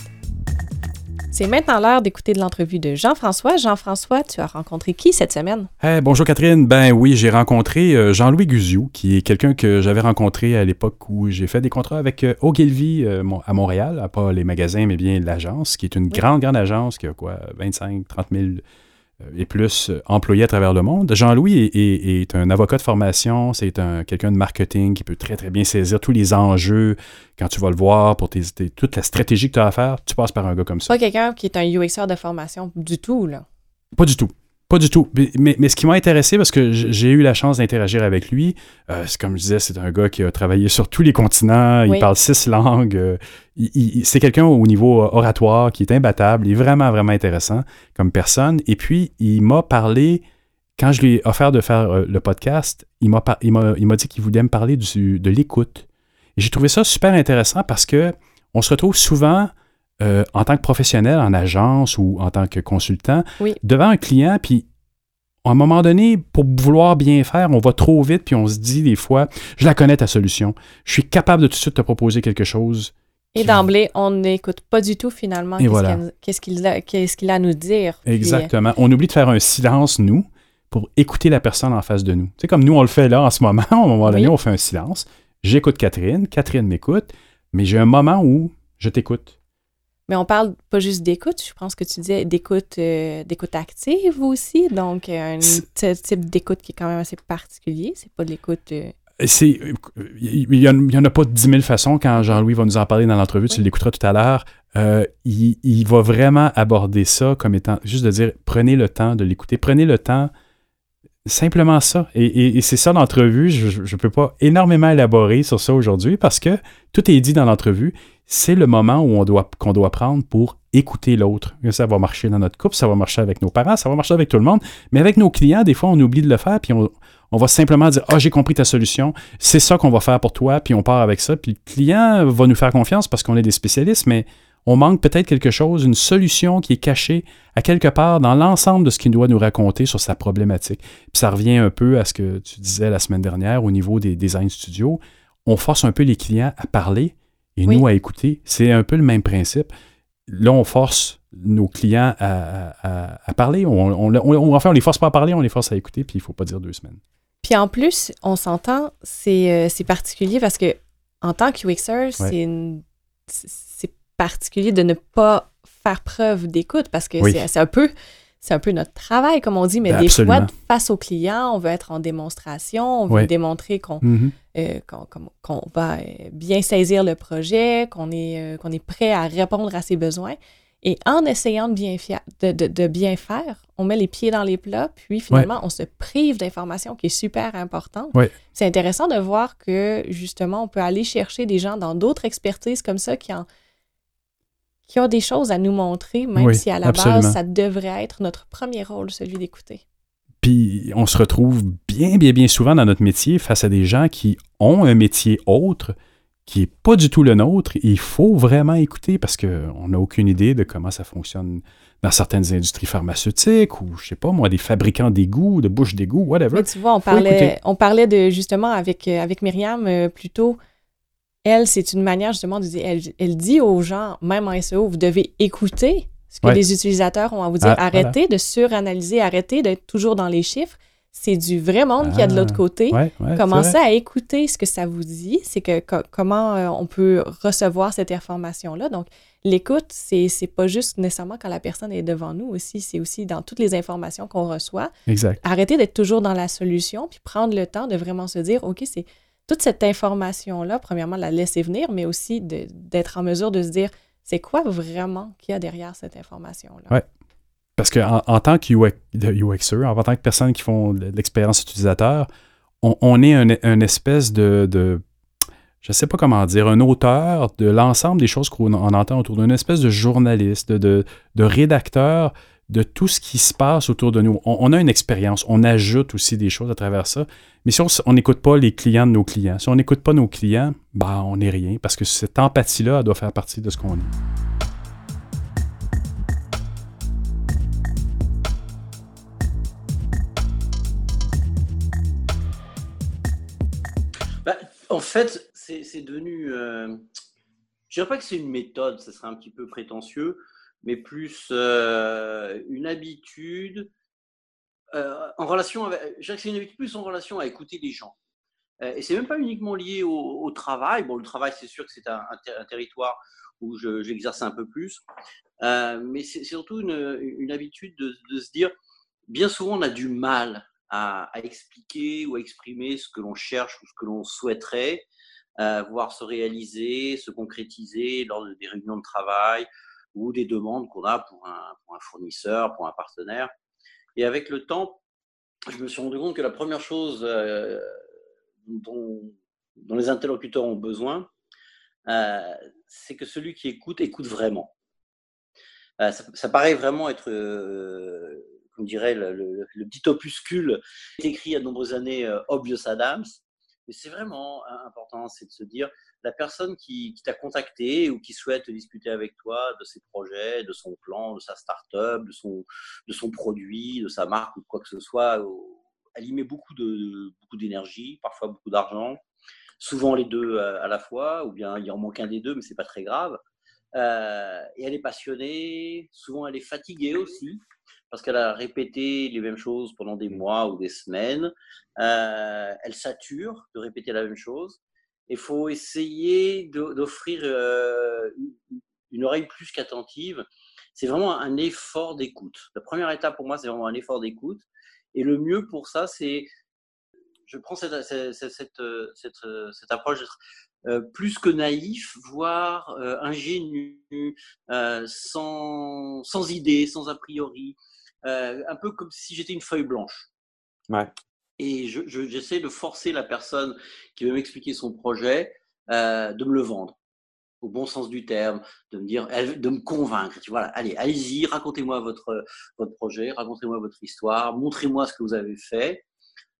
C'est maintenant l'heure d'écouter de l'entrevue de Jean-François. Jean-François, tu as rencontré qui cette semaine?
bonjour Catherine. Ben oui, j'ai rencontré euh, Jean-Louis Guziou, qui est quelqu'un que j'avais rencontré à l'époque où j'ai fait des contrats avec euh, Ogilvy euh, à Montréal, pas les magasins, mais bien l'agence, qui est une grande, grande agence qui a quoi, 25, 30 000 et plus euh, employé à travers le monde. Jean-Louis est, un avocat de formation, c'est un, quelqu'un de marketing qui peut très très bien saisir tous les enjeux quand tu vas le voir pour tes, toute la stratégie que tu as à faire, tu passes par un gars comme ça.
Pas quelqu'un qui est un UXR de formation du tout, là.
Pas du tout. Pas du tout. Mais, mais ce qui m'a intéressé, parce que j'ai eu la chance d'interagir avec lui, euh, c'est comme je disais, c'est un gars qui a travaillé sur tous les continents, il parle six langues, euh, c'est quelqu'un au niveau oratoire qui est imbattable, il est vraiment, vraiment intéressant comme personne. Et puis, il m'a parlé, quand je lui ai offert de faire euh, le podcast, il m'a dit qu'il voulait me parler du, de l'écoute. Et j'ai trouvé ça super intéressant parce que on se retrouve souvent euh, en tant que professionnel, en agence ou en tant que consultant, devant un client, puis à un moment donné, pour vouloir bien faire, on va trop vite, puis on se dit des fois, je la connais ta solution, je suis capable de tout de suite te proposer quelque chose.
Et d'emblée, on n'écoute pas du tout finalement qu'est-ce qu'il a, a, à nous dire.
Exactement. On oublie de faire un silence, nous, pour écouter la personne en face de nous. C'est comme nous, on le fait là en ce moment. À un moment donné, on fait un silence. J'écoute Catherine, Catherine m'écoute, mais j'ai un moment où je t'écoute.
Mais on parle pas juste d'écoute, je pense que tu disais d'écoute euh, d'écoute active aussi, donc euh, un type d'écoute qui est quand même assez particulier, c'est pas de l'écoute... Euh,
c'est, il n'y en, a pas dix mille façons. Quand Jean-Louis va nous en parler dans l'entrevue, tu l'écouteras tout à l'heure. Euh, il, va vraiment aborder ça comme étant juste de dire prenez le temps de l'écouter, prenez le temps, simplement ça. Et, c'est ça l'entrevue. Je ne peux pas énormément élaborer sur ça aujourd'hui parce que tout est dit dans l'entrevue. C'est le moment où on doit qu'on doit prendre pour écouter l'autre. Ça va marcher dans notre couple, ça va marcher avec nos parents, ça va marcher avec tout le monde. Mais avec nos clients, des fois, on oublie de le faire, puis on, on va simplement dire Ah, j'ai compris ta solution, c'est ça qu'on va faire pour toi, puis on part avec ça. Puis le client va nous faire confiance parce qu'on est des spécialistes, mais on manque peut-être quelque chose, une solution qui est cachée à quelque part dans l'ensemble de ce qu'il doit nous raconter sur sa problématique. Puis ça revient un peu à ce que tu disais la semaine dernière au niveau des design studios. On force un peu les clients à parler et nous à écouter. C'est un peu le même principe. Là, on force nos clients à, parler. On, on, on, enfin, on les force pas à parler, on les force à écouter, puis il ne faut pas dire deux semaines.
Puis en plus, on s'entend, c'est euh, particulier parce que en tant que UXer, c'est particulier de ne pas faire preuve d'écoute parce que c'est un peu c'est un peu notre travail, comme on dit, mais des fois, face au client, on veut être en démonstration, on veut démontrer qu'on mm-hmm. euh, va euh, bien saisir le projet, qu'on est, qu'on est prêt à répondre à ses besoins. Et en essayant de bien, de, bien faire, on met les pieds dans les plats, puis finalement, on se prive d'informations qui est super importante. C'est intéressant de voir que, justement, on peut aller chercher des gens dans d'autres expertises comme ça qui, qui ont des choses à nous montrer, même si à la base, ça devrait être notre premier rôle, celui d'écouter.
Puis on se retrouve bien, bien, bien souvent dans notre métier face à des gens qui ont un métier autre, qui n'est pas du tout le nôtre. Il faut vraiment écouter parce qu'on n'a aucune idée de comment ça fonctionne dans certaines industries pharmaceutiques ou, je sais pas moi, des fabricants d'égouts, de bouches d'égouts, whatever.
Mais tu vois, on parlait, on parlait de, justement, avec, euh, avec Myriam, euh, plutôt, elle, c'est une manière justement de dire, elle, dit aux gens, même en SEO, vous devez écouter ce que les utilisateurs ont à vous dire. Ah, arrêtez de suranalyser, arrêtez d'être toujours dans les chiffres c'est du vrai monde qui a de l'autre ah, côté. Commencez à écouter ce que ça vous dit, c'est que comment euh, on peut recevoir cette information-là. Donc, l'écoute, c'est, pas juste nécessairement quand la personne est devant nous aussi, c'est aussi dans toutes les informations qu'on reçoit.
Exact.
Arrêter d'être toujours dans la solution, puis prendre le temps de vraiment se dire, OK, c'est toute cette information-là, premièrement, la laisser venir, mais aussi d'être en mesure de se dire, c'est quoi vraiment qu'il y a derrière cette information-là?
Ouais. Parce qu'en en, tant que UXer, en tant que personne qui font l'expérience utilisateur, on, est un, espèce de, je ne sais pas comment dire, un auteur de l'ensemble des choses qu'on entend autour d'une espèce de journaliste, de, rédacteur de tout ce qui se passe autour de nous. On, a une expérience, on ajoute aussi des choses à travers ça. Mais si on n'écoute pas les clients de nos clients, si on n'écoute pas nos clients, ben, on n'est rien, parce que cette empathie-là doit faire partie de ce qu'on est.
En fait, c'est devenu. Euh, je dirais pas que c'est une méthode, ça serait un petit peu prétentieux, mais plus euh, une habitude euh, en relation avec. Je dirais que une habitude plus en relation à écouter les gens. et c'est même pas uniquement lié au, travail. Bon, le travail, c'est sûr que c'est un, territoire où j'exerce un peu plus, mais c'est surtout une, habitude de, de, se dire. Bien souvent, on a du mal à, expliquer ou à exprimer ce que l'on cherche ou ce que l'on souhaiterait euh, voir se réaliser, se concrétiser lors des réunions de travail ou des demandes qu'on a pour un, fournisseur, pour un partenaire. Et avec le temps, je me suis rendu compte que la première chose euh, dont, les interlocuteurs ont besoin, euh, c'est que celui qui écoute écoute vraiment. Ça, ça, paraît vraiment être comme dirait le, petit opuscule écrit il y a de nombreuses années, euh, Obvious Adams. Mais c'est vraiment important, c'est de se dire, la personne qui, t'a contacté ou qui souhaite discuter avec toi de ses projets, de son plan, de sa start-up, de son, de son produit, de sa marque ou quoi que ce soit, elle y met beaucoup de beaucoup d'énergie, parfois beaucoup d'argent, souvent les deux à, la fois, ou bien il en manque un des deux, mais c'est pas très grave. Euh, et elle est passionnée, souvent elle est fatiguée aussi parce qu'elle a répété les mêmes choses pendant des mois ou des semaines. Euh, elle sature de répéter la même chose. Il faut essayer d'offrir euh, une oreille plus qu'attentive. C'est vraiment un effort d'écoute. La première étape pour moi, c'est vraiment un effort d'écoute. Et le mieux pour ça, c'est je prends cette, approche d'être plus que naïf, voire ingénu, sans, sans idée, sans a priori, un peu comme si j'étais une feuille blanche.
Ouais.
Et j'essaie je, de forcer la personne qui veut m'expliquer son projet de me le vendre au bon sens du terme, de me dire, de me convaincre. Tu vois, allez, allez-y, racontez-moi votre votre projet, racontez-moi votre histoire, montrez-moi ce que vous avez fait.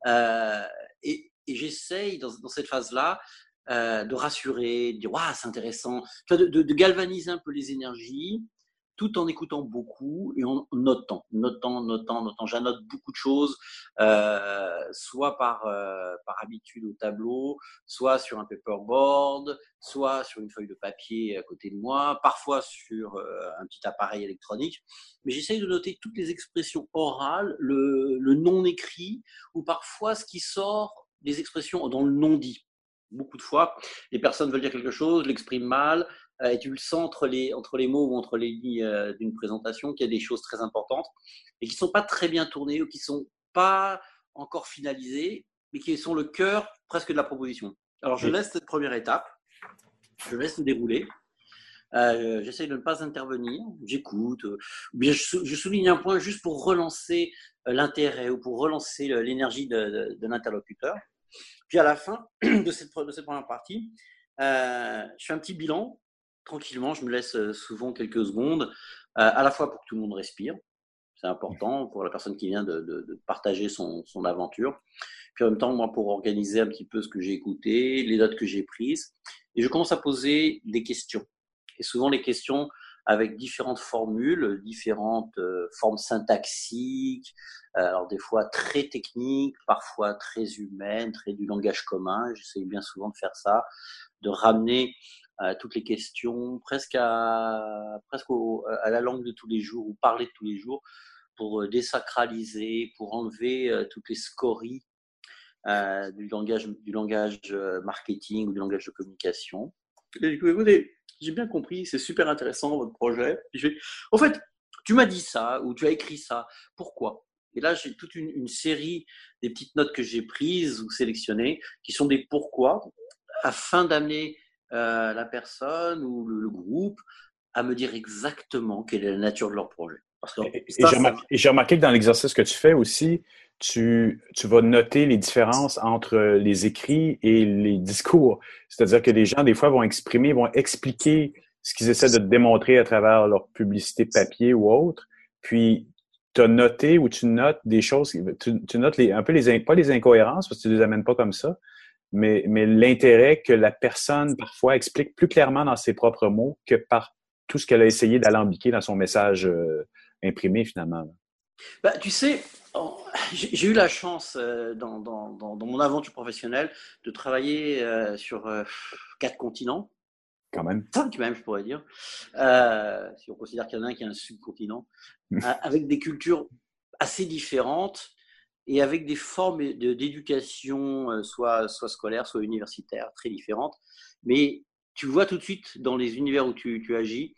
Euh, et, et j'essaye dans, dans, cette phase-là euh, de rassurer, de dire, waouh, c'est intéressant, de, galvaniser un peu les énergies, tout en écoutant beaucoup et en notant, notant, notant, notant. J'annote beaucoup de choses, euh, soit par, euh, par habitude au tableau, soit sur un paperboard, soit sur une feuille de papier à côté de moi, parfois sur euh, un petit appareil électronique. Mais j'essaye de noter toutes les expressions orales, le, le non écrit, ou parfois ce qui sort des expressions dans le non dit beaucoup de fois, les personnes veulent dire quelque chose, l'expriment mal, et tu le sens entre les, entre les mots ou entre les lignes euh, d'une présentation qu'il y a des choses très importantes et qui ne sont pas très bien tournées ou qui ne sont pas encore finalisées, mais qui sont le cœur presque de la proposition. Alors je laisse cette première étape, je laisse se dérouler. Euh, J'essaye de ne pas intervenir, j'écoute, euh, bien je, je, souligne un point juste pour relancer l'intérêt ou pour relancer l'énergie de, de, de l'interlocuteur. Puis à la fin de cette, de cette première partie, euh, je fais un petit bilan tranquillement, je me laisse euh, souvent quelques secondes, euh, à la fois pour que tout le monde respire, c'est important pour la personne qui vient de, de, de partager son, son, aventure, puis en même temps, moi, pour organiser un petit peu ce que j'ai écouté, les notes que j'ai prises, et je commence à poser des questions. Et souvent, les questions avec différentes formules, différentes euh, formes syntaxiques, euh, alors des fois très techniques, parfois très humaines, très du langage commun. J'essaye bien souvent de faire ça, de ramener toutes les questions, presque à, presque à la langue de tous les jours ou parler de tous les jours pour euh, désacraliser, pour enlever euh, toutes les scories euh, du langage, du langage marketing ou du langage de communication. écoutez, j'ai bien compris, c'est super intéressant votre projet. En fait, tu m'as dit ça ou tu as écrit ça. Pourquoi? Et là, j'ai toute une, série des petites notes que j'ai prises ou sélectionnées qui sont des pourquoi afin d'amener euh, la personne ou le, le, groupe à me dire exactement quelle est la nature de leur projet.
Parce que et, j'ai remarqué, que dans l'exercice que tu fais aussi, tu, tu vas noter les différences entre les écrits et les discours. C'est-à-dire que les gens, des fois, vont exprimer, vont expliquer ce qu'ils essaient de te démontrer à travers leur publicité papier ou autre. Puis, tu as noté ou tu notes des choses, tu, tu notes les, un peu les, pas les incohérences parce que tu les amènes pas comme ça, mais, mais l'intérêt que la personne parfois explique plus clairement dans ses propres mots que par tout ce qu'elle a essayé d'alambiquer dans son message euh, imprimé finalement.
Bah, tu sais, j'ai eu la chance euh, dans, dans, dans, dans, mon aventure professionnelle de travailler euh, sur euh, quatre continents.
Quand même.
Cinq même, je pourrais dire. Euh, si on considère qu'il y en a un qui est un subcontinent. avec des cultures assez différentes et avec des formes d'éducation, euh, soit, soit scolaire, soit universitaire, très différentes. Mais tu vois tout de suite dans les univers où tu, tu agis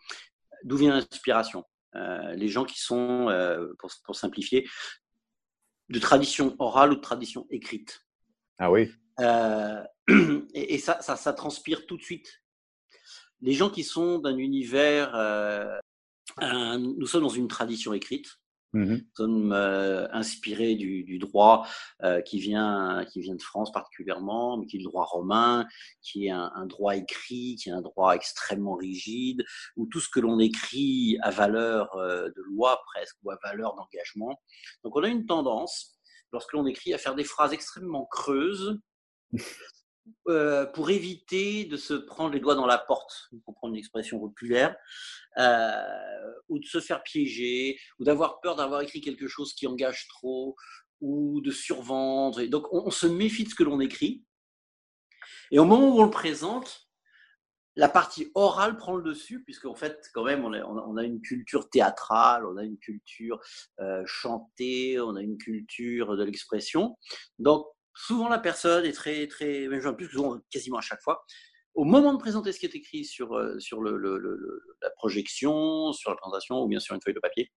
d'où vient l'inspiration. Euh, les gens qui sont, euh, pour, pour, simplifier, de tradition orale ou de tradition écrite.
Ah oui.
Euh, et, et ça, ça, ça, transpire tout de suite. Les gens qui sont d'un univers, un, nous sommes dans une tradition écrite.
Mmh
Nous sommes euh, inspirés du, du droit euh, qui, vient, qui vient de France particulièrement, mais qui est le droit romain, qui est un, un, droit écrit, qui est un droit extrêmement rigide, où tout ce que l'on écrit a valeur euh, de loi presque, ou a valeur d'engagement. Donc on a une tendance, lorsque l'on écrit, à faire des phrases extrêmement creuses, euh, pour éviter de se prendre les doigts dans la porte, pour prendre une expression populaire, euh, ou de se faire piéger, ou d'avoir peur d'avoir écrit quelque chose qui engage trop, ou de survendre. Donc, on, se méfie de ce que l'on écrit. Et au moment où on le présente, la partie orale prend le dessus, puisque en fait, quand même, on a, on a une culture théâtrale, on a une culture euh, chantée, on a une culture de l'expression. Donc, souvent la personne est très, très, même plus, souvent, quasiment à chaque fois, au moment de présenter ce qui est écrit sur, euh, sur le, le, le, la projection, sur la présentation ou bien sur une feuille de papier,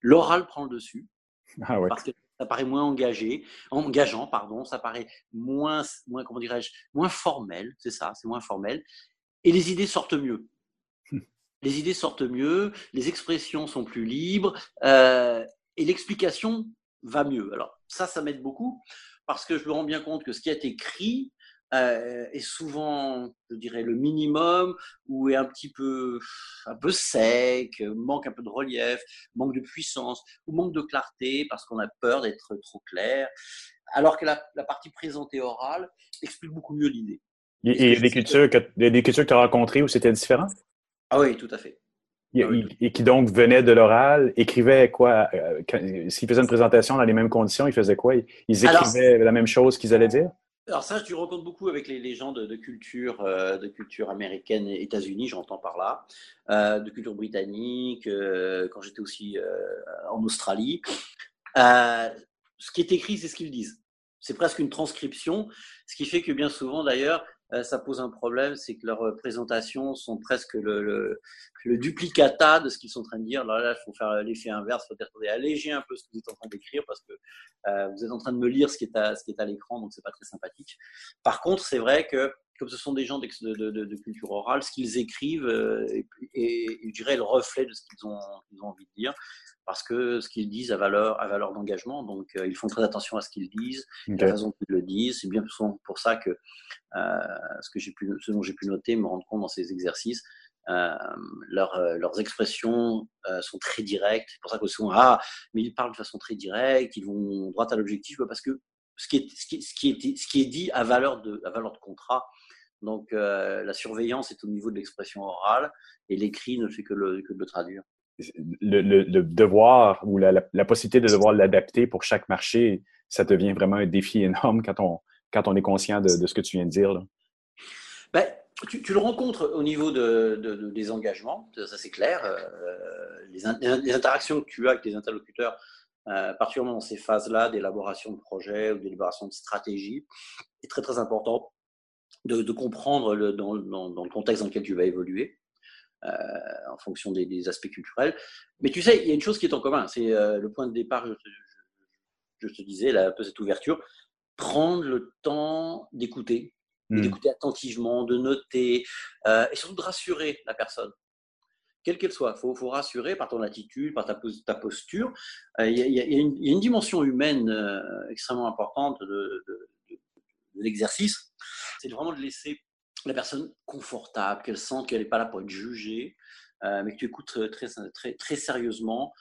l'oral prend le dessus.
Ah ouais.
Parce que ça paraît moins engagé, engageant, pardon, ça paraît moins, moins comment dirais-je, moins formel, c'est ça, c'est moins formel, et les idées sortent mieux. Hmm. Les idées sortent mieux, les expressions sont plus libres, euh, et l'explication va mieux. Alors ça, ça m'aide beaucoup, parce que je me rends bien compte que ce qui été écrit euh, est souvent, je dirais, le minimum, ou est un petit peu, un peu sec, manque un peu de relief, manque de puissance, ou manque de clarté, parce qu'on a peur d'être trop clair, alors que la, partie présentée orale explique beaucoup mieux l'idée.
Et, il y a des cultures que, des cultures que tu as rencontrées où c'était différent?
Ah oui, tout à fait.
Ah et, qui donc venaient de l'oral, écrivaient quoi? Euh, s'ils faisaient une présentation dans les mêmes conditions, ils faisaient quoi? Ils écrivaient la même chose qu'ils allaient dire?
Alors ça, je rencontre beaucoup avec les, gens de, culture, euh, de culture américaine et États-Unis, j'entends par là, euh, de culture britannique, euh, quand j'étais aussi en Australie. ce qui est écrit, c'est ce qu'ils disent. C'est presque une transcription, ce qui fait que bien souvent, d'ailleurs, ça pose un problème, c'est que leurs présentations sont presque le, le, le duplicata de ce qu'ils sont en train de dire. Là, là, il faut faire l'effet inverse, il faut alléger un peu ce que vous êtes en train d'écrire parce que euh, vous êtes en train de me lire ce qui est à, ce qui est à l'écran, donc c'est pas très sympathique. Par contre, c'est vrai que comme ce sont des gens de, de, de, culture orale, ce qu'ils écrivent euh, est, je dirais, le reflet de ce qu'ils ont, ont, envie de dire parce que ce qu'ils disent a valeur, a valeur d'engagement. Donc, euh, ils font très attention à ce qu'ils disent, la façon qu'ils le disent. C'est bien pour ça que euh, ce, que pu, ce dont j'ai pu noter, me rendre compte dans ces exercices, euh, leurs expressions sont très directes. C'est pour ça que souvent, ah, mais ils parlent de façon très directe, ils vont droit à l'objectif, parce que ce qui, est, ce, qui, ce, qui est, ce qui est dit a valeur de, a valeur de contrat. Donc, la surveillance est au niveau de l'expression orale et l'écrit ne fait que, le, que le traduire
le, devoir ou la, possibilité de devoir l'adapter pour chaque marché, ça devient vraiment un défi énorme quand on, quand on est conscient de, ce que tu viens de dire.
Ben, tu, le rencontres au niveau de, des engagements, ça, c'est clair. Euh, les, interactions que tu as avec les interlocuteurs, euh, particulièrement dans ces phases-là d'élaboration de projet ou d'élaboration de stratégie, est très très important de, comprendre le, dans, dans, le contexte dans lequel tu vas évoluer. Euh, en fonction des, aspects culturels. Mais tu sais, il y a une chose qui est en commun, c'est euh, le point de départ, je, te disais, là, un peu cette ouverture, prendre le temps d'écouter, hmm. d'écouter attentivement, de noter, euh, et surtout de rassurer la personne quelle qu'elle soit. Il faut, faut, rassurer par ton attitude, par ta, ta posture. Il y, y, a une dimension humaine extrêmement importante de, de, de l'exercice. C'est vraiment de laisser la personne confortable, qu'elle sente qu'elle n'est pas là pour être jugée, euh, mais que tu écoutes très, sérieusement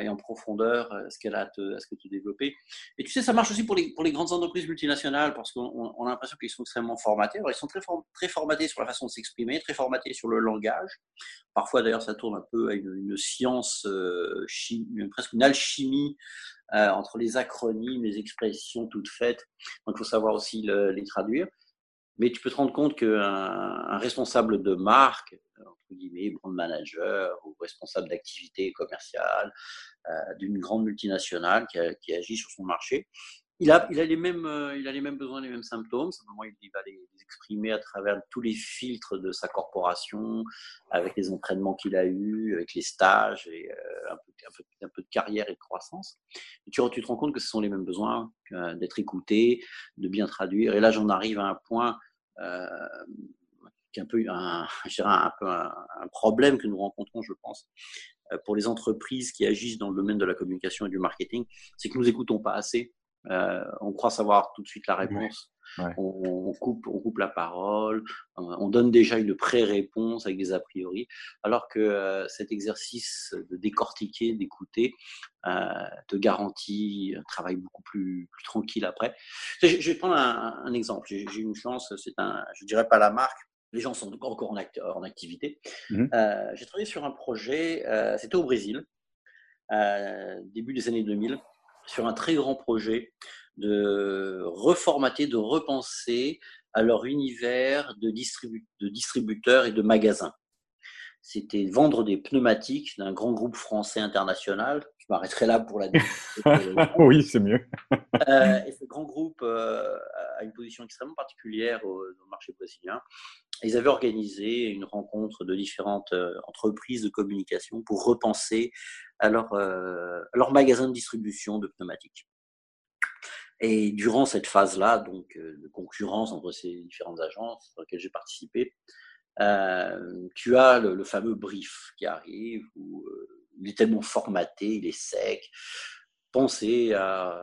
et en profondeur euh, ce qu'elle a à, te, ce que développer. Et tu sais, ça marche aussi pour les, pour les grandes entreprises multinationales parce qu'on a l'impression qu'ils sont extrêmement formatés. Alors, ils sont très, très formatés sur la façon de s'exprimer, très formatés sur le langage. Parfois, d'ailleurs, ça tourne un peu à une, science, presque une alchimie entre les acronymes, les expressions toutes faites. Donc, il faut savoir aussi les traduire. Mais tu peux te rendre compte qu'un un responsable de marque, guillemets, brand manager ou responsable d'activité commerciale euh, d'une grande multinationale qui, agit sur son marché, il a, il, a les mêmes, euh, il a les mêmes besoins, les mêmes symptômes. Simplement, il va les, exprimer à travers tous les filtres de sa corporation, avec les entraînements qu'il a eus, avec les stages et euh, un, peu, de carrière et de croissance. Tu, te rends compte que ce sont les mêmes besoins, d'être écouté, de bien traduire. Et là, j'en arrive à un point euh, qui est un peu un, un, peu un, problème que nous rencontrons, je pense, euh, pour les entreprises qui agissent dans le domaine de la communication et du marketing, c'est que nous écoutons pas assez. Euh, on croit savoir tout de suite la réponse. On, coupe, on coupe la parole, on donne déjà une pré-réponse avec des a priori, alors que cet exercice de décortiquer, d'écouter, te garantit un travail beaucoup plus, tranquille après. Je, vais prendre un, exemple. J'ai une chance, c'est un, je dirais pas la marque, les gens sont encore en, en activité. Mmh j'ai travaillé sur un projet, c'était au Brésil, début des années 2000 sur un très grand projet de reformater, de repenser à leur univers de, de distributeurs et de magasins. C'était vendre des pneumatiques d'un grand groupe français international. Je m'arrêterai là pour la.
oui, c'est mieux.
euh, et ce grand groupe euh, a une position extrêmement particulière au, marché brésilien. Ils avaient organisé une rencontre de différentes euh, entreprises de communication pour repenser à leur, à leur magasin de distribution de pneumatiques. Et durant cette phase-là, donc de concurrence entre ces différentes agences dans lesquelles j'ai participé, tu as le, le, fameux brief qui arrive où il est tellement formaté, il est sec. Pensez à,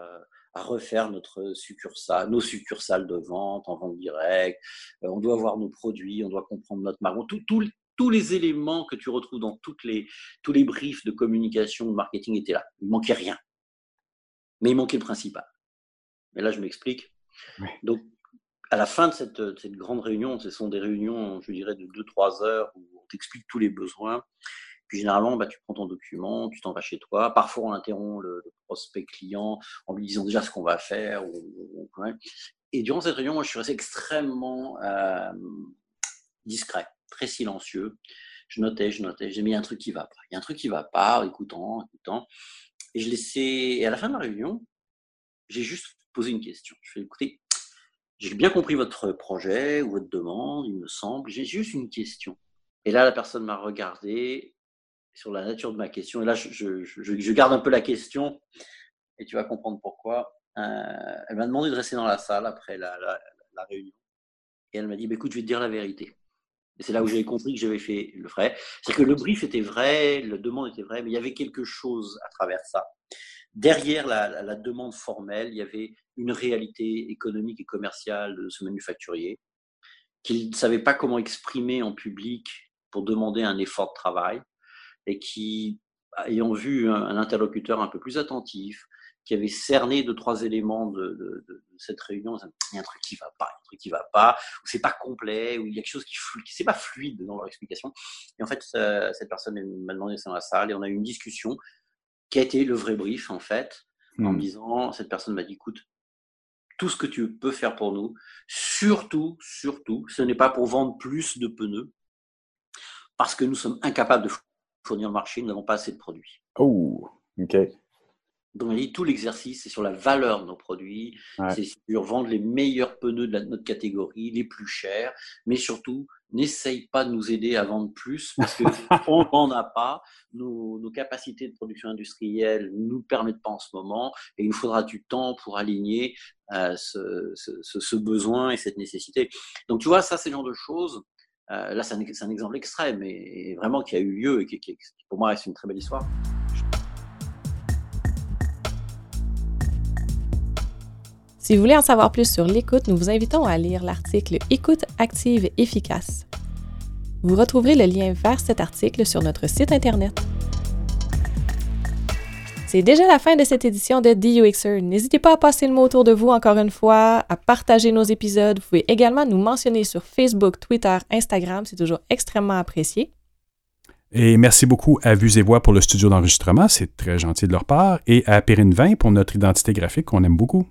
refaire notre succursale, nos succursales de vente en vente directe. Euh, on doit voir nos produits, on doit comprendre notre marque. tous les éléments que tu retrouves dans toutes les, tous les briefs de communication, de marketing étaient là. Il manquait rien. Mais il manquait le principal. Et là, je m'explique. Donc, à la fin de cette, cette, grande réunion, ce sont des réunions, je dirais, de 2-3 heures où on t'explique tous les besoins. Puis généralement, bah, tu prends ton document, tu t'en vas chez toi. Parfois, on interrompt le, prospect client en lui disant déjà ce qu'on va faire. Et durant cette réunion, moi, je suis resté extrêmement euh, discret, très silencieux. Je notais, je notais. J'ai mis un truc qui va pas. Il y a un truc qui va pas, écoutant, écoutant. Et je laissais. Et à la fin de la réunion, j'ai juste posé une question. Je fais écoutez, j'ai bien compris votre projet ou votre demande, il me semble. J'ai juste une question. Et là, la personne m'a regardé sur la nature de ma question. Et là, je, je, je, garde un peu la question et tu vas comprendre pourquoi. Euh, elle m'a demandé de rester dans la salle après la, la, réunion. Et elle m'a dit, bah, écoute, je vais te dire la vérité. Et c'est là où j'ai compris que j'avais fait le vrai. C'est que le brief était vrai, la demande était vraie, mais il y avait quelque chose à travers ça. Derrière la, la demande formelle, il y avait une réalité économique et commerciale de ce manufacturier qu'il ne savait pas comment exprimer en public pour demander un effort de travail et qui, ayant vu un, interlocuteur un peu plus attentif, qui avait cerné deux, trois éléments de, cette réunion, il y a un truc qui va pas, un truc qui va pas, ou c'est pas complet, ou il y a quelque chose qui, c'est pas fluide dans leur explication. Et en fait, cette personne m'a demandé ça dans la salle et on a eu une discussion qui a été le vrai brief, en fait, en me hmm. disant, cette personne m'a dit, écoute, tout ce que tu peux faire pour nous, surtout, surtout, ce n'est pas pour vendre plus de pneus, parce que nous sommes incapables de fournir le marché, nous n'avons pas assez de produits.
Oh, ok.
Donc, on dit tout l'exercice, c'est sur la valeur de nos produits, c'est sur vendre les meilleurs pneus de, notre catégorie, les plus chers, mais surtout, n'essaye pas de nous aider à vendre plus parce qu'on n'en a pas. Nos, nos, capacités de production industrielle ne nous permettent pas en ce moment et il nous faudra du temps pour aligner euh, ce, ce, ce, besoin et cette nécessité. Donc, tu vois, ça, c'est le genre de choses euh, là, c'est un, exemple extrême, mais vraiment qui a eu lieu et qui, pour moi, c'est une très belle histoire.
Si vous voulez en savoir plus sur l'écoute, nous vous invitons à lire l'article Écoute active et efficace. Vous retrouverez le lien vers cet article sur notre site Internet. C'est déjà la fin de cette édition de DUXer. N'hésitez pas à passer le mot autour de vous encore une fois, à partager nos épisodes. Vous pouvez également nous mentionner sur Facebook, Twitter, Instagram. C'est toujours extrêmement apprécié.
Et merci beaucoup à Vues et Voix pour le studio d'enregistrement. C'est très gentil de leur part. Et à Périne 20 pour notre identité graphique qu'on aime beaucoup.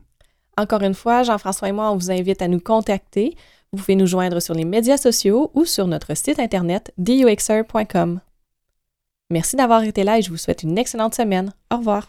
Encore une fois, Jean-François et moi, on vous invite à nous contacter. Vous pouvez nous joindre sur les médias sociaux ou sur notre site internet duxer.com. Merci d'avoir été là et je vous souhaite une excellente semaine. Au revoir.